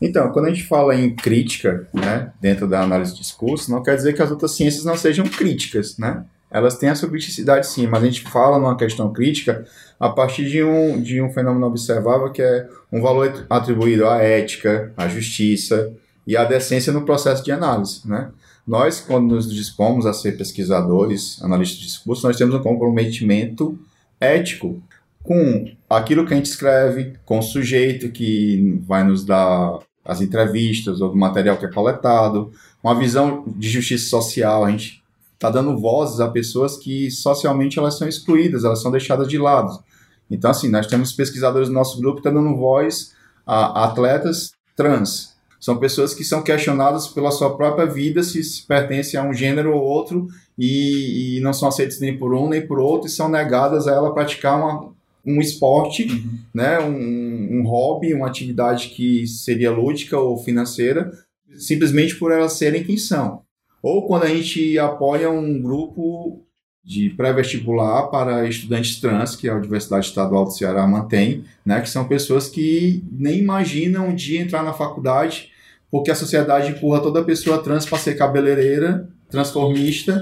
Então, quando a gente fala em crítica, né, dentro da análise de discurso, não quer dizer que as outras ciências não sejam críticas, né? elas têm a sua criticidade sim, mas a gente fala numa questão crítica a partir de um, de um fenômeno observável que é um valor atribuído à ética, à justiça e à decência no processo de análise, né? Nós, quando nos dispomos a ser pesquisadores, analistas de discurso, nós temos um comprometimento ético com aquilo que a gente escreve, com o sujeito que vai nos dar as entrevistas ou do material que é coletado, uma visão de justiça social, a gente está dando vozes a pessoas que socialmente elas são excluídas, elas são deixadas de lado. Então, assim, nós temos pesquisadores do nosso grupo que estão dando voz a atletas trans, são pessoas que são questionadas pela sua própria vida se, se pertencem a um gênero ou outro e, e, não são aceitas nem por um nem por outro e são negadas a ela praticar uma, um esporte, uhum. né, um, um hobby, uma atividade que seria lúdica ou financeira, simplesmente por elas serem quem são. Ou quando a gente apoia um grupo de pré-vestibular para estudantes trans, que a Universidade Estadual do Ceará mantém, né, que são pessoas que nem imaginam um dia entrar na faculdade, porque a sociedade empurra toda pessoa trans para ser cabeleireira, transformista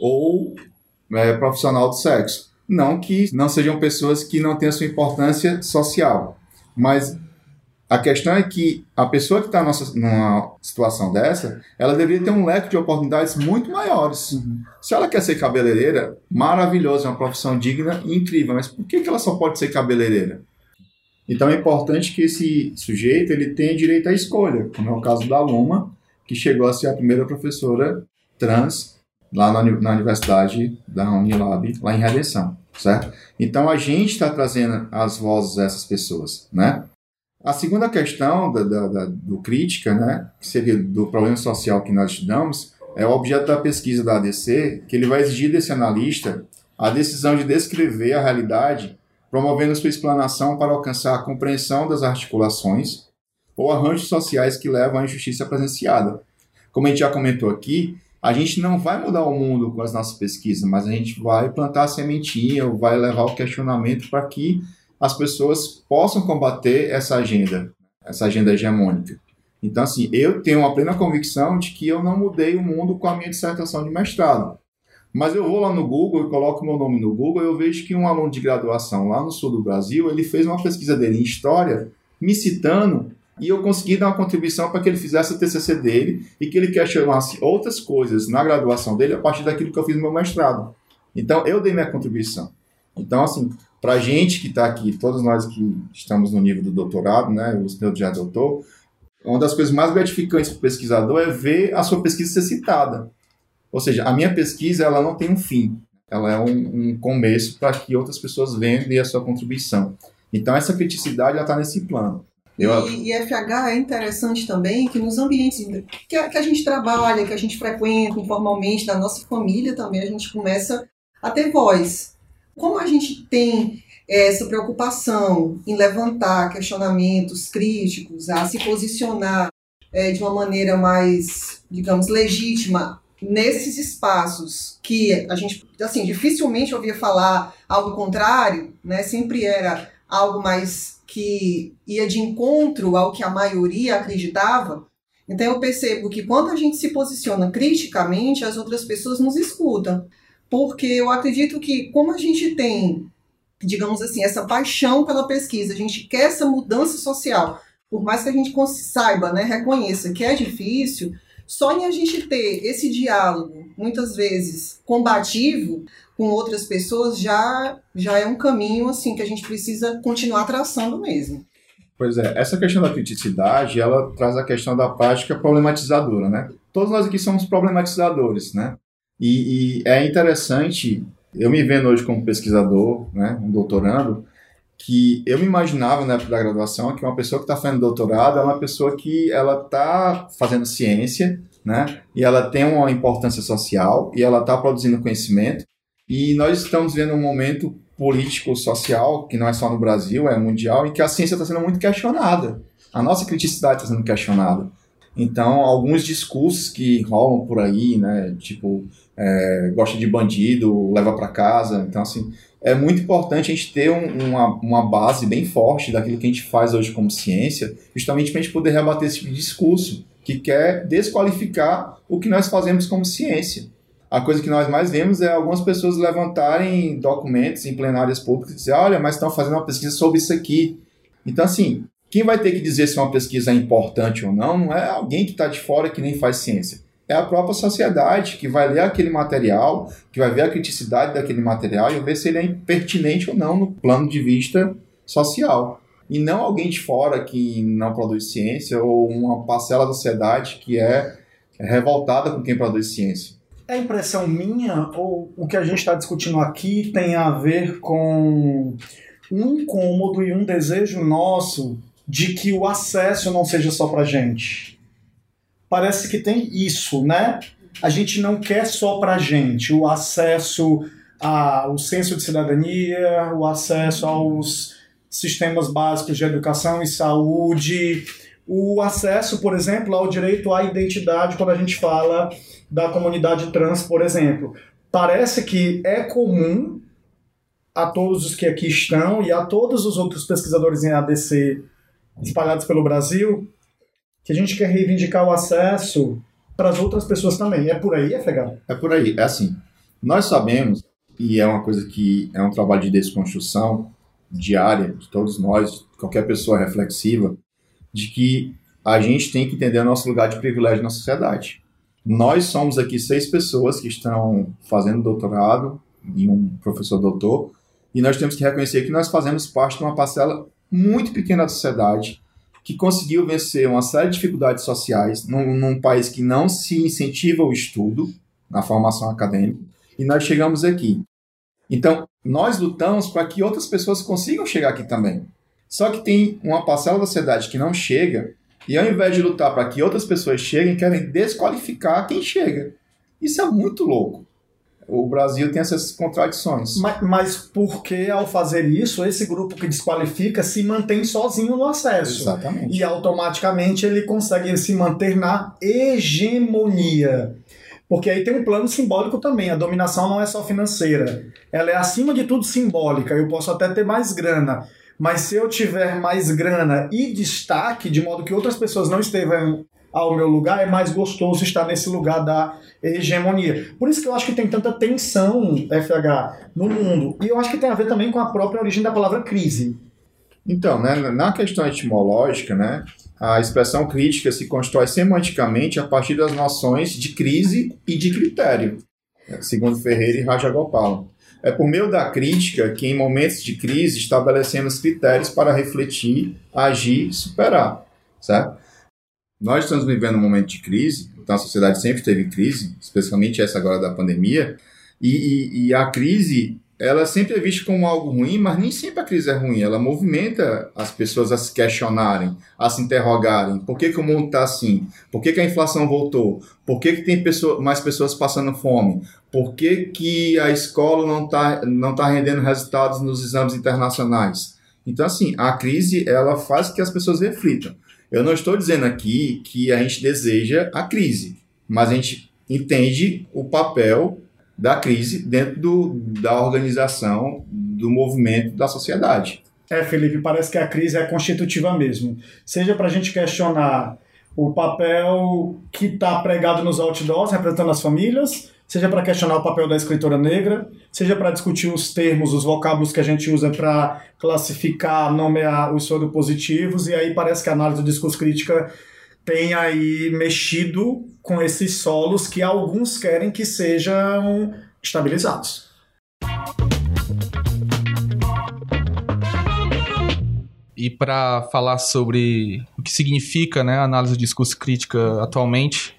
ou é, profissional do sexo. Não que não sejam pessoas que não tenham sua importância social, mas a questão é que a pessoa que está numa situação dessa, ela deveria ter um leque de oportunidades muito maiores. Uhum. Se ela quer ser cabeleireira, maravilhoso, é uma profissão digna e incrível, mas por que, que ela só pode ser cabeleireira? Então é importante que esse sujeito ele tenha direito à escolha, como é o caso da Luma, que chegou a ser a primeira professora trans lá na, na Universidade da Unilab, lá em Redenção, certo? Então a gente está trazendo as vozes dessas pessoas, né? A segunda questão da, da, da, do crítica, né, que seria do problema social que nós estudamos, é o objeto da pesquisa da ADC, que ele vai exigir desse analista a decisão de descrever a realidade, promovendo sua explanação para alcançar a compreensão das articulações ou arranjos sociais que levam à injustiça presenciada. Como a gente já comentou aqui, a gente não vai mudar o mundo com as nossas pesquisas, mas a gente vai plantar a sementinha, vai levar o questionamento para que as pessoas possam combater essa agenda, essa agenda hegemônica. Então, assim, eu tenho uma plena convicção de que eu não mudei o mundo com a minha dissertação de mestrado. Mas eu vou lá no Google e coloco meu nome no Google e eu vejo que um aluno de graduação lá no sul do Brasil, ele fez uma pesquisa dele em História, me citando, e eu consegui dar uma contribuição para que ele fizesse o TCC dele e que ele questionasse outras coisas na graduação dele a partir daquilo que eu fiz no meu mestrado. Então, eu dei minha contribuição. Então, assim, para a gente que está aqui, todos nós que estamos no nível do doutorado, né, o Luciano já é doutor, uma das coisas mais gratificantes para o pesquisador é ver a sua pesquisa ser citada. Ou seja, a minha pesquisa ela não tem um fim, ela é um, um começo para que outras pessoas venham e a sua contribuição. Então, essa criticidade está nesse plano. Eu... E, e, FH é interessante também que nos ambientes que a, que a gente trabalha, que a gente frequenta informalmente, na nossa família também, a gente começa a ter voz. Como a gente tem essa preocupação em levantar questionamentos críticos, a se posicionar é, de uma maneira mais, digamos, legítima nesses espaços que a gente, assim, dificilmente ouvia falar algo contrário, né? Sempre era algo mais que ia de encontro ao que a maioria acreditava. Então eu percebo que quando a gente se posiciona criticamente, as outras pessoas nos escutam porque eu acredito que, como a gente tem, digamos assim, essa paixão pela pesquisa, a gente quer essa mudança social, por mais que a gente saiba, né, reconheça que é difícil, só em a gente ter esse diálogo, muitas vezes combativo, com outras pessoas, já, já é um caminho assim que a gente precisa continuar traçando mesmo. Pois é, essa questão da criticidade, ela traz a questão da prática problematizadora, né? Todos nós aqui somos problematizadores, né? E, e, é interessante, eu me vendo hoje como pesquisador, né, um doutorando, que eu me imaginava na época da graduação que uma pessoa que está fazendo doutorado é uma pessoa que ela está fazendo ciência, né, e ela tem uma importância social e ela está produzindo conhecimento. E nós estamos vendo um momento político, social, que não é só no Brasil, é mundial, em que a ciência está sendo muito questionada. A nossa criticidade está sendo questionada. Então, alguns discursos que rolam por aí, né, tipo, é, gosta de bandido, leva para casa. Então, assim, é muito importante a gente ter um, uma, uma base bem forte daquilo que a gente faz hoje como ciência, justamente para a gente poder rebater esse tipo de discurso que quer desqualificar o que nós fazemos como ciência. A coisa que nós mais vemos é algumas pessoas levantarem documentos em plenárias públicas e dizer, olha, mas estão fazendo uma pesquisa sobre isso aqui. Então, assim, quem vai ter que dizer se uma pesquisa é importante ou não, não é alguém que está de fora que nem faz ciência. É a própria sociedade que vai ler aquele material, que vai ver a criticidade daquele material e ver se ele é pertinente ou não no plano de vista social. E não alguém de fora que não produz ciência ou uma parcela da sociedade que é revoltada com quem produz ciência. É impressão minha ou o que a gente está discutindo aqui tem a ver com um incômodo e um desejo nosso de que o acesso não seja só para gente? Parece que tem isso, né? A gente não quer só para gente o acesso ao senso de cidadania, o acesso aos sistemas básicos de educação e saúde, o acesso, por exemplo, ao direito à identidade quando a gente fala da comunidade trans, por exemplo. Parece que é comum a todos os que aqui estão e a todos os outros pesquisadores em ADC espalhados pelo Brasil que a gente quer reivindicar o acesso para as outras pessoas também. É por aí, é FEGAL? É por aí. É assim, nós sabemos, e é uma coisa que é um trabalho de desconstrução diária de todos nós, qualquer pessoa reflexiva, de que a gente tem que entender o nosso lugar de privilégio na sociedade. Nós somos aqui seis pessoas que estão fazendo doutorado e um professor doutor, e nós temos que reconhecer que nós fazemos parte de uma parcela muito pequena da sociedade que conseguiu vencer uma série de dificuldades sociais num, num país que não se incentiva o estudo na formação acadêmica, e nós chegamos aqui. Então, nós lutamos para que outras pessoas consigam chegar aqui também. Só que tem uma parcela da sociedade que não chega, e ao invés de lutar para que outras pessoas cheguem, querem desqualificar quem chega. Isso é muito louco. O Brasil tem essas contradições. Mas, mas por que, ao fazer isso, esse grupo que desqualifica se mantém sozinho no acesso? Exatamente. E automaticamente ele consegue se manter na hegemonia. Porque aí tem um plano simbólico também. A dominação não é só financeira. Ela é, acima de tudo, simbólica. Eu posso até ter mais grana. Mas se eu tiver mais grana e destaque, de modo que outras pessoas não estejam ao meu lugar, é mais gostoso estar nesse lugar da hegemonia. Por isso que eu acho que tem tanta tensão, FH, no mundo. E eu acho que tem a ver também com a própria origem da palavra crise. Então, né, na questão etimológica, né, a expressão crítica se constrói semanticamente a partir das noções de crise e de critério, segundo Ferreira e Rajagopala. É por meio da crítica que, em momentos de crise, estabelecemos critérios para refletir, agir e superar, certo? Nós estamos vivendo um momento de crise, então a sociedade sempre teve crise, especialmente essa agora da pandemia, e, e, e a crise ela sempre é vista como algo ruim, mas nem sempre a crise é ruim. Ela movimenta as pessoas a se questionarem, a se interrogarem. Por que, que o mundo está assim? Por que, que a inflação voltou? Por que, que tem pessoa, mais pessoas passando fome? Por que, que a escola não está não tá rendendo resultados nos exames internacionais? Então, assim, a crise ela faz que as pessoas reflitam. Eu não estou dizendo aqui que a gente deseja a crise, mas a gente entende o papel da crise dentro do, da organização, do movimento, da sociedade. É, Felipe, parece que a crise é constitutiva mesmo. Seja para a gente questionar o papel que está pregado nos outdoors representando as famílias, seja para questionar o papel da escritora negra, seja para discutir os termos, os vocábulos que a gente usa para classificar, nomear os positivos, e aí parece que a análise do discurso crítica tem aí mexido com esses solos que alguns querem que sejam estabilizados. E para falar sobre o que significa né, a análise do discurso crítica atualmente,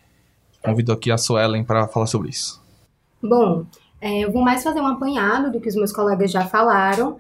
convido aqui a Suelen para falar sobre isso. Bom, é, eu vou mais fazer um apanhado do que os meus colegas já falaram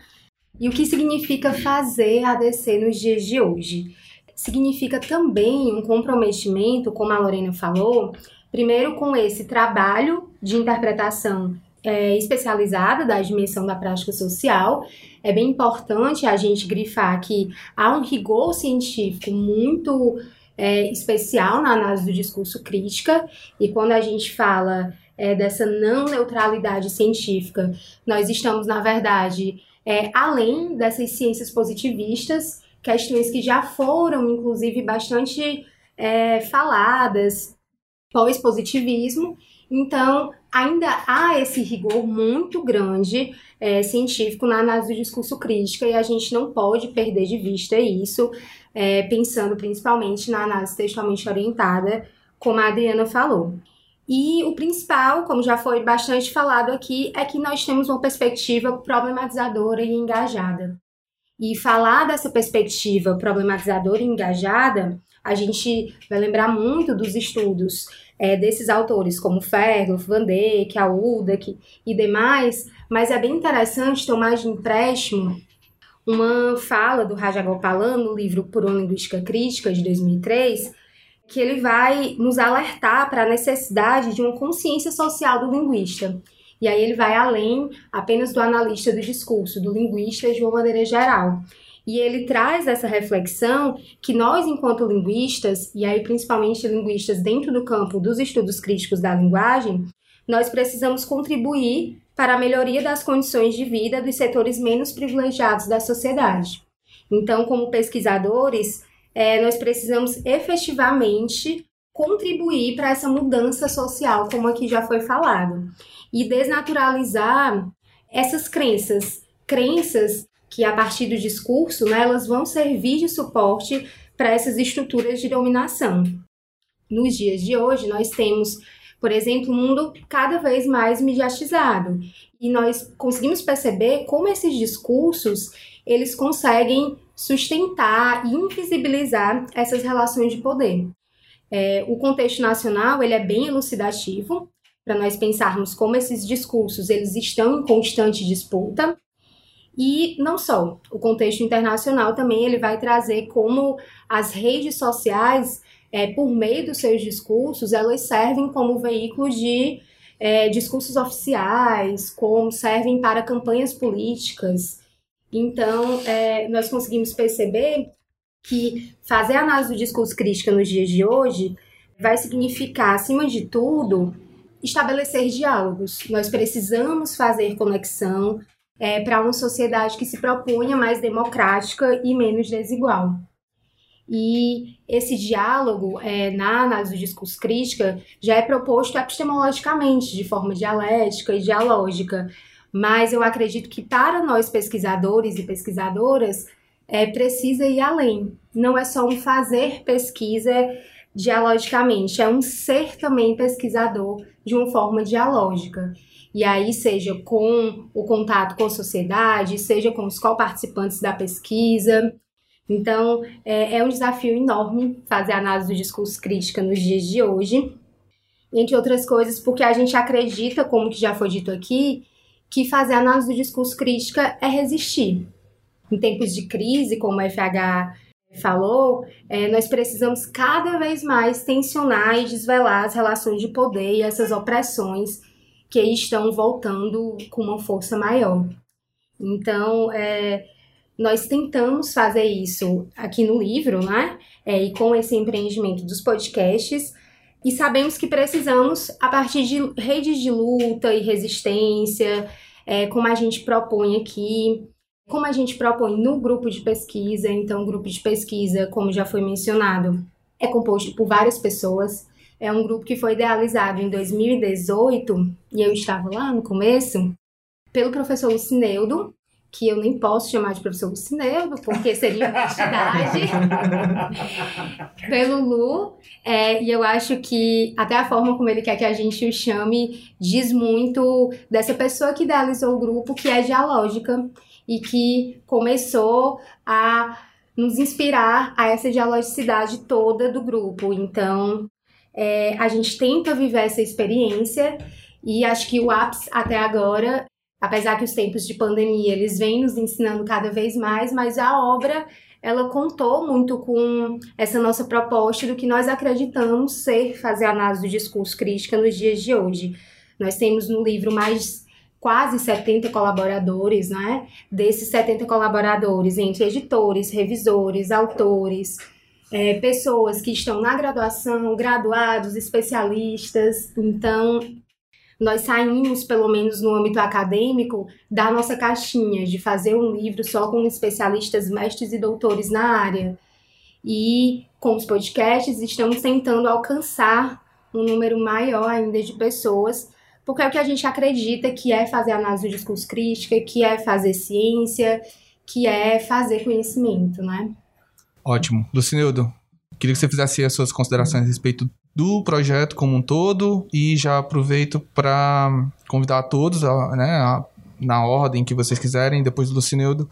e o que significa fazer ADC nos dias de hoje significa também um comprometimento, como a Lorena falou, primeiro com esse trabalho de interpretação é, especializada da dimensão da prática social. É bem importante a gente grifar que há um rigor científico muito é, especial na análise do discurso crítica, e quando a gente fala é, dessa não neutralidade científica, nós estamos, na verdade, é, além dessas ciências positivistas questões que já foram, inclusive, bastante é, faladas, pós-positivismo, Então, ainda há esse rigor muito grande é, científico na análise do discurso crítica e a gente não pode perder de vista isso, é, pensando principalmente na análise textualmente orientada, como a Adriana falou. E o principal, como já foi bastante falado aqui, é que nós temos uma perspectiva problematizadora e engajada. E falar dessa perspectiva problematizadora e engajada, a gente vai lembrar muito dos estudos é, desses autores, como Ferloff, Van Dijk, Aludek e demais, mas é bem interessante tomar de empréstimo uma fala do Rajagopalan no livro Por uma Linguística Crítica, de 2003, que ele vai nos alertar para a necessidade de uma consciência social do linguista. E aí ele vai além apenas do analista do discurso, do linguista de uma maneira geral. E ele traz essa reflexão que nós, enquanto linguistas, e aí principalmente linguistas dentro do campo dos estudos críticos da linguagem, nós precisamos contribuir para a melhoria das condições de vida dos setores menos privilegiados da sociedade. Então, como pesquisadores, é, nós precisamos efetivamente contribuir para essa mudança social, como aqui já foi falado, e desnaturalizar essas crenças, crenças que a partir do discurso, né, elas vão servir de suporte para essas estruturas de dominação. Nos dias de hoje, nós temos, por exemplo, um mundo cada vez mais mediatizado, e nós conseguimos perceber como esses discursos, eles conseguem sustentar e invisibilizar essas relações de poder. É, o contexto nacional ele é bem elucidativo para nós pensarmos como esses discursos eles estão em constante disputa. E não só o contexto internacional também ele vai trazer como as redes sociais é, por meio dos seus discursos elas servem como veículo de é, discursos oficiais como servem para campanhas políticas. Então, é, nós conseguimos perceber que fazer análise do discurso crítica nos dias de hoje vai significar, acima de tudo, estabelecer diálogos. Nós precisamos fazer conexão é, para uma sociedade que se propunha mais democrática e menos desigual. E esse diálogo é, na análise do discurso crítica já é proposto epistemologicamente, de forma dialética e dialógica, mas eu acredito que para nós pesquisadores e pesquisadoras é, precisa ir além. Não é só um fazer pesquisa dialogicamente, é um ser também pesquisador de uma forma dialógica. E aí, seja com o contato com a sociedade, seja com os co-participantes da pesquisa. Então, é, é um desafio enorme fazer análise do discurso crítica nos dias de hoje. Entre outras coisas, porque a gente acredita, como que já foi dito aqui, que fazer análise do discurso crítica é resistir. Em tempos de crise, como o FH falou, é, nós precisamos cada vez mais tensionar e desvelar as relações de poder e essas opressões que estão voltando com uma força maior. Então, é, nós tentamos fazer isso aqui no livro, né? É, e com esse empreendimento dos podcasts, e sabemos que precisamos, a partir de redes de luta e resistência, é, como a gente propõe aqui, como a gente propõe no grupo de pesquisa. Então, o grupo de pesquisa, como já foi mencionado, é composto por várias pessoas. É um grupo que foi idealizado em 2018, e eu estava lá no começo, pelo professor Lucineudo, que eu nem posso chamar de professor Lucineudo, porque seria honestidade, pelo Lu, é, e eu acho que até a forma como ele quer que a gente o chame diz muito dessa pessoa que idealizou o grupo, que é dialógica, e que começou a nos inspirar a essa dialogicidade toda do grupo. Então, é, a gente tenta viver essa experiência, e acho que o ápice até agora apesar que os tempos de pandemia eles vêm nos ensinando cada vez mais, mas a obra ela contou muito com essa nossa proposta do que nós acreditamos ser fazer análise do discurso crítica nos dias de hoje. Nós temos no livro mais quase 70 colaboradores, né? Desses 70 colaboradores, entre editores, revisores, autores, é, pessoas que estão na graduação, graduados, especialistas. Então, nós saímos, pelo menos no âmbito acadêmico, da nossa caixinha de fazer um livro só com especialistas, mestres e doutores na área. E com os podcasts estamos tentando alcançar um número maior ainda de pessoas, porque é o que a gente acredita que é fazer análise do discurso crítica, que é fazer ciência, que é fazer conhecimento, né? Ótimo. Lucinildo, queria que você fizesse as suas considerações a respeito do projeto como um todo e já aproveito para convidar a todos, a, né, a, na ordem que vocês quiserem, depois do Lucinildo,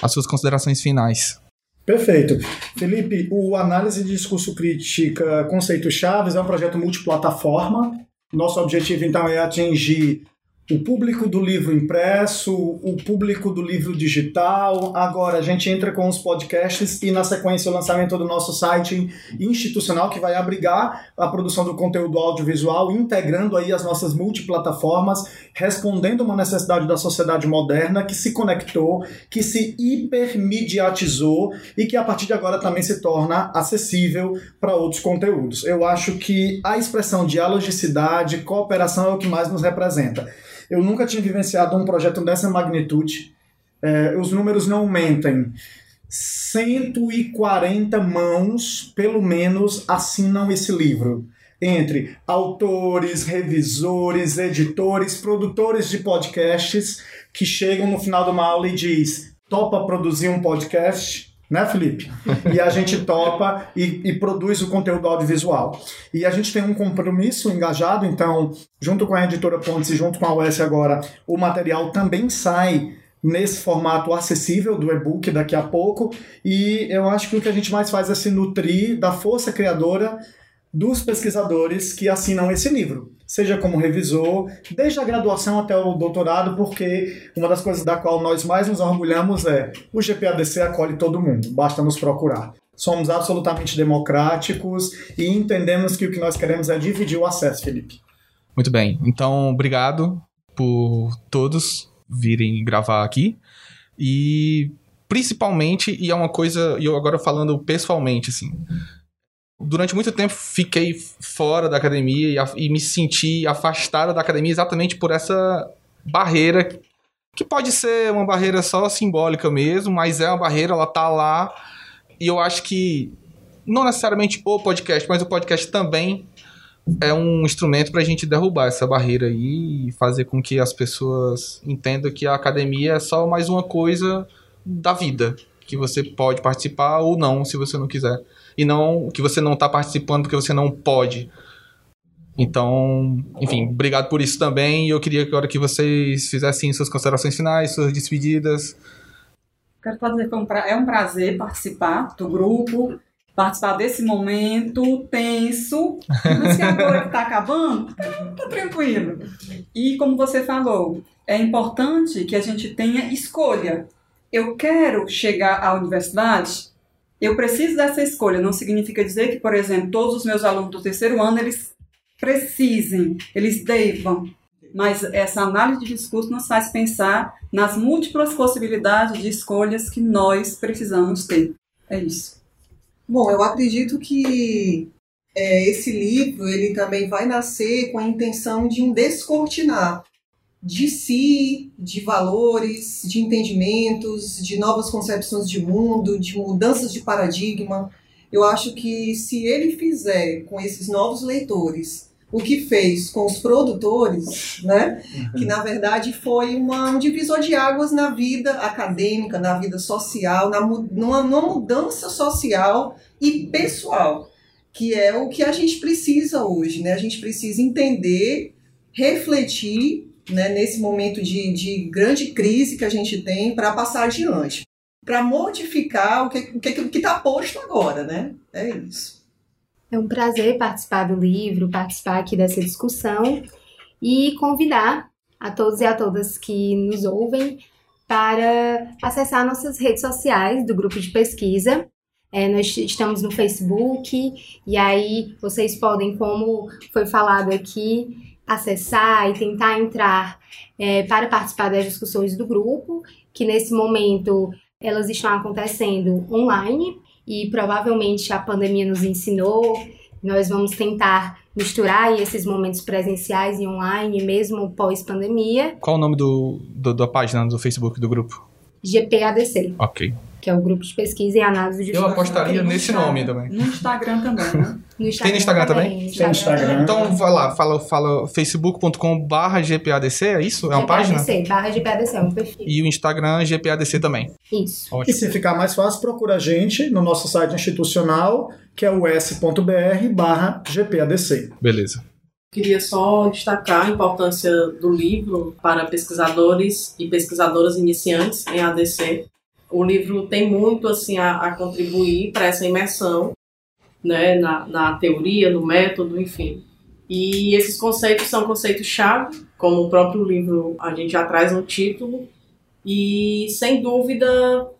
as suas considerações finais. Perfeito. Felipe, o Análise de Discurso Crítica Conceitos Chaves é um projeto multiplataforma. Nosso objetivo, então, é atingir o público do livro impresso, o público do livro digital. Agora a gente entra com os podcasts e na sequência o lançamento do nosso site institucional que vai abrigar a produção do conteúdo audiovisual, integrando aí as nossas multiplataformas, respondendo uma necessidade da sociedade moderna que se conectou, que se hipermediatizou e que a partir de agora também se torna acessível para outros conteúdos. Eu acho que a expressão dialogicidade, cooperação é o que mais nos representa. Eu nunca tinha vivenciado um projeto dessa magnitude. É, os números não mentem. 140 mãos, pelo menos, assinam esse livro. Entre autores, revisores, editores, produtores de podcasts que chegam no final de uma aula e diz: topa produzir um podcast? Né, Felipe? E a gente topa e, e, produz o conteúdo audiovisual. E a gente tem um compromisso engajado, então, junto com a editora Pontes e junto com a UES agora, o material também sai nesse formato acessível do e-book daqui a pouco. E eu acho que o que a gente mais faz é se nutrir da força criadora dos pesquisadores que assinam esse livro, seja como revisor, desde a graduação até o doutorado, porque uma das coisas da qual nós mais nos orgulhamos é o GPADC acolhe todo mundo, basta nos procurar. Somos absolutamente democráticos e entendemos que o que nós queremos é dividir o acesso, Felipe. Muito bem, então obrigado por todos virem gravar aqui e principalmente, e é uma coisa, e eu agora falando pessoalmente, assim, durante muito tempo fiquei fora da academia e, e, me senti afastado da academia exatamente por essa barreira que pode ser uma barreira só simbólica mesmo, mas é uma barreira, ela tá lá. E eu acho que não necessariamente o podcast, mas o podcast também é um instrumento para a gente derrubar essa barreira aí e fazer com que as pessoas entendam que a academia é só mais uma coisa da vida que você pode participar ou não, se você não quiser e não que você não está participando porque você não pode. Então, enfim, obrigado por isso também. E eu queria agora que vocês fizessem suas considerações finais, suas despedidas. Quero só dizer que é um prazer participar do grupo, participar desse momento tenso, mas que agora que está acabando, tá tranquilo. E como você falou, é importante que a gente tenha escolha. Eu quero chegar à universidade eu preciso dessa escolha. Não significa dizer que, por exemplo, todos os meus alunos do terceiro ano eles precisem, eles devam. Mas essa análise de discurso nos faz pensar nas múltiplas possibilidades de escolhas que nós precisamos ter. É isso. Bom, eu acredito que é, esse livro ele também vai nascer com a intenção de um descortinar de si, de valores, de entendimentos, de novas concepções de mundo, de mudanças de paradigma. Eu acho que se ele fizer com esses novos leitores o que fez com os produtores, né, que na verdade foi uma, um divisor de águas na vida acadêmica, na vida social, na, numa, numa mudança social e pessoal, que é o que a gente precisa hoje. Né? A gente precisa entender, refletir né, nesse momento de, de grande crise que a gente tem para passar adiante, para modificar o que está posto agora, né? É isso. É um prazer participar do livro, participar aqui dessa discussão e convidar a todos e a todas que nos ouvem para acessar nossas redes sociais do grupo de pesquisa. É, nós estamos no Facebook e aí vocês podem, como foi falado aqui, acessar e tentar entrar é, para participar das discussões do grupo, que nesse momento elas estão acontecendo online e provavelmente a pandemia nos ensinou. Nós vamos tentar misturar esses momentos presenciais e online, mesmo pós-pandemia. Qual o nome do, do, da página do Facebook do grupo? GPADC. Ok. Que é o grupo de pesquisa e análise de Eu apostaria nesse nome também. No Instagram também, né? No Tem no Instagram também? Tem no Instagram. Então vai lá, fala, fala facebook.com barra GPADC, é isso? É uma página? GPADC, barra GPADC, é um perfil. E o Instagram GPADC também. Isso. E Ótimo. se ficar mais fácil, procura a gente no nosso site institucional, que é o s.br barra GPADC. Beleza. Queria só destacar a importância do livro para pesquisadores e pesquisadoras iniciantes em ADC. O livro tem muito assim a, a contribuir para essa imersão, né, na, na teoria, no método, enfim. E esses conceitos são conceitos-chave, como o próprio livro a gente já traz no título, e sem dúvida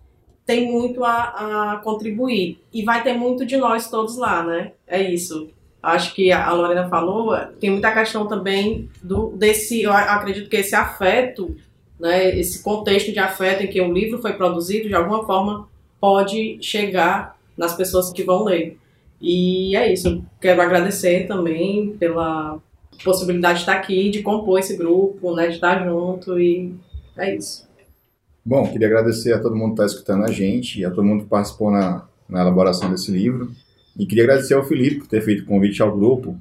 tem muito a, a contribuir. E vai ter muito de nós todos lá, né? É isso acho que a Lorena falou, tem muita questão também do desse, eu acredito que esse afeto, né, esse contexto de afeto em que o livro foi produzido, de alguma forma pode chegar nas pessoas que vão ler. E é isso, quero agradecer também pela possibilidade de estar aqui, de compor esse grupo, né, de estar junto e é isso. Bom, queria agradecer a todo mundo que está escutando a gente e a todo mundo que participou na, na elaboração desse livro. E queria agradecer ao Felipe por ter feito o convite ao grupo.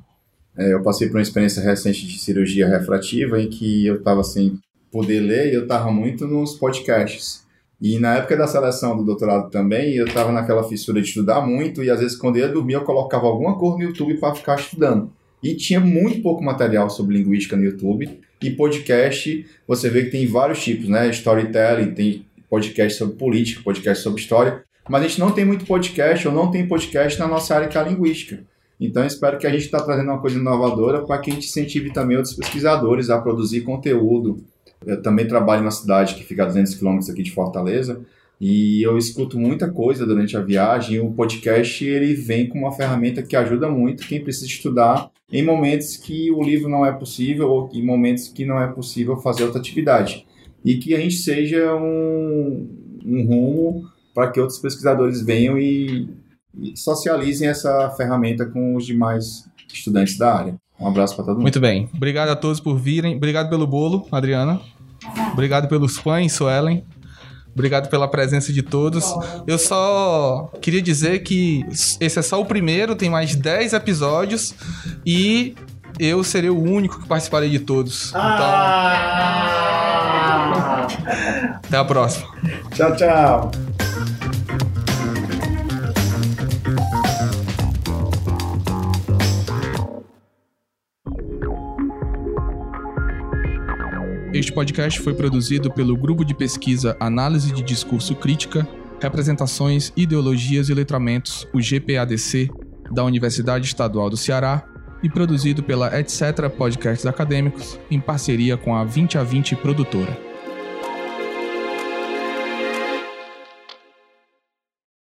É, eu passei por uma experiência recente de cirurgia refrativa em que eu estava sem poder ler eu estava muito nos podcasts. E na época da seleção do doutorado também, eu estava naquela fissura de estudar muito e às vezes quando eu ia dormir eu colocava alguma coisa no YouTube para ficar estudando. E tinha muito pouco material sobre linguística no YouTube. E podcast, você vê que tem vários tipos, né? Storytelling, tem podcast sobre política, podcast sobre história mas a gente não tem muito podcast ou não tem podcast na nossa área que é a linguística. Então espero que a gente está trazendo uma coisa inovadora para que a gente incentive também outros pesquisadores a produzir conteúdo. Eu também trabalho numa cidade que fica a 200 quilômetros aqui de Fortaleza e eu escuto muita coisa durante a viagem. O podcast ele vem com uma ferramenta que ajuda muito quem precisa estudar em momentos que o livro não é possível ou em momentos que não é possível fazer outra atividade. E que a gente seja um, um rumo para que outros pesquisadores venham e, e, socializem essa ferramenta com os demais estudantes da área. Um abraço para todo mundo. Muito bem. Obrigado a todos por virem. Obrigado pelo bolo, Adriana. Obrigado pelos pães, Suelen. Obrigado pela presença de todos. Eu só queria dizer que esse é só o primeiro, tem mais 10 episódios e eu serei o único que participarei de todos. Então, Ah! até a próxima. Tchau, tchau. Este podcast foi produzido pelo Grupo de Pesquisa Análise de Discurso Crítica, Representações, Ideologias e Letramentos, o GPADC, da Universidade Estadual do Ceará, e produzido pela Etc. Podcasts Acadêmicos, em parceria com a 20 a 20 Produtora.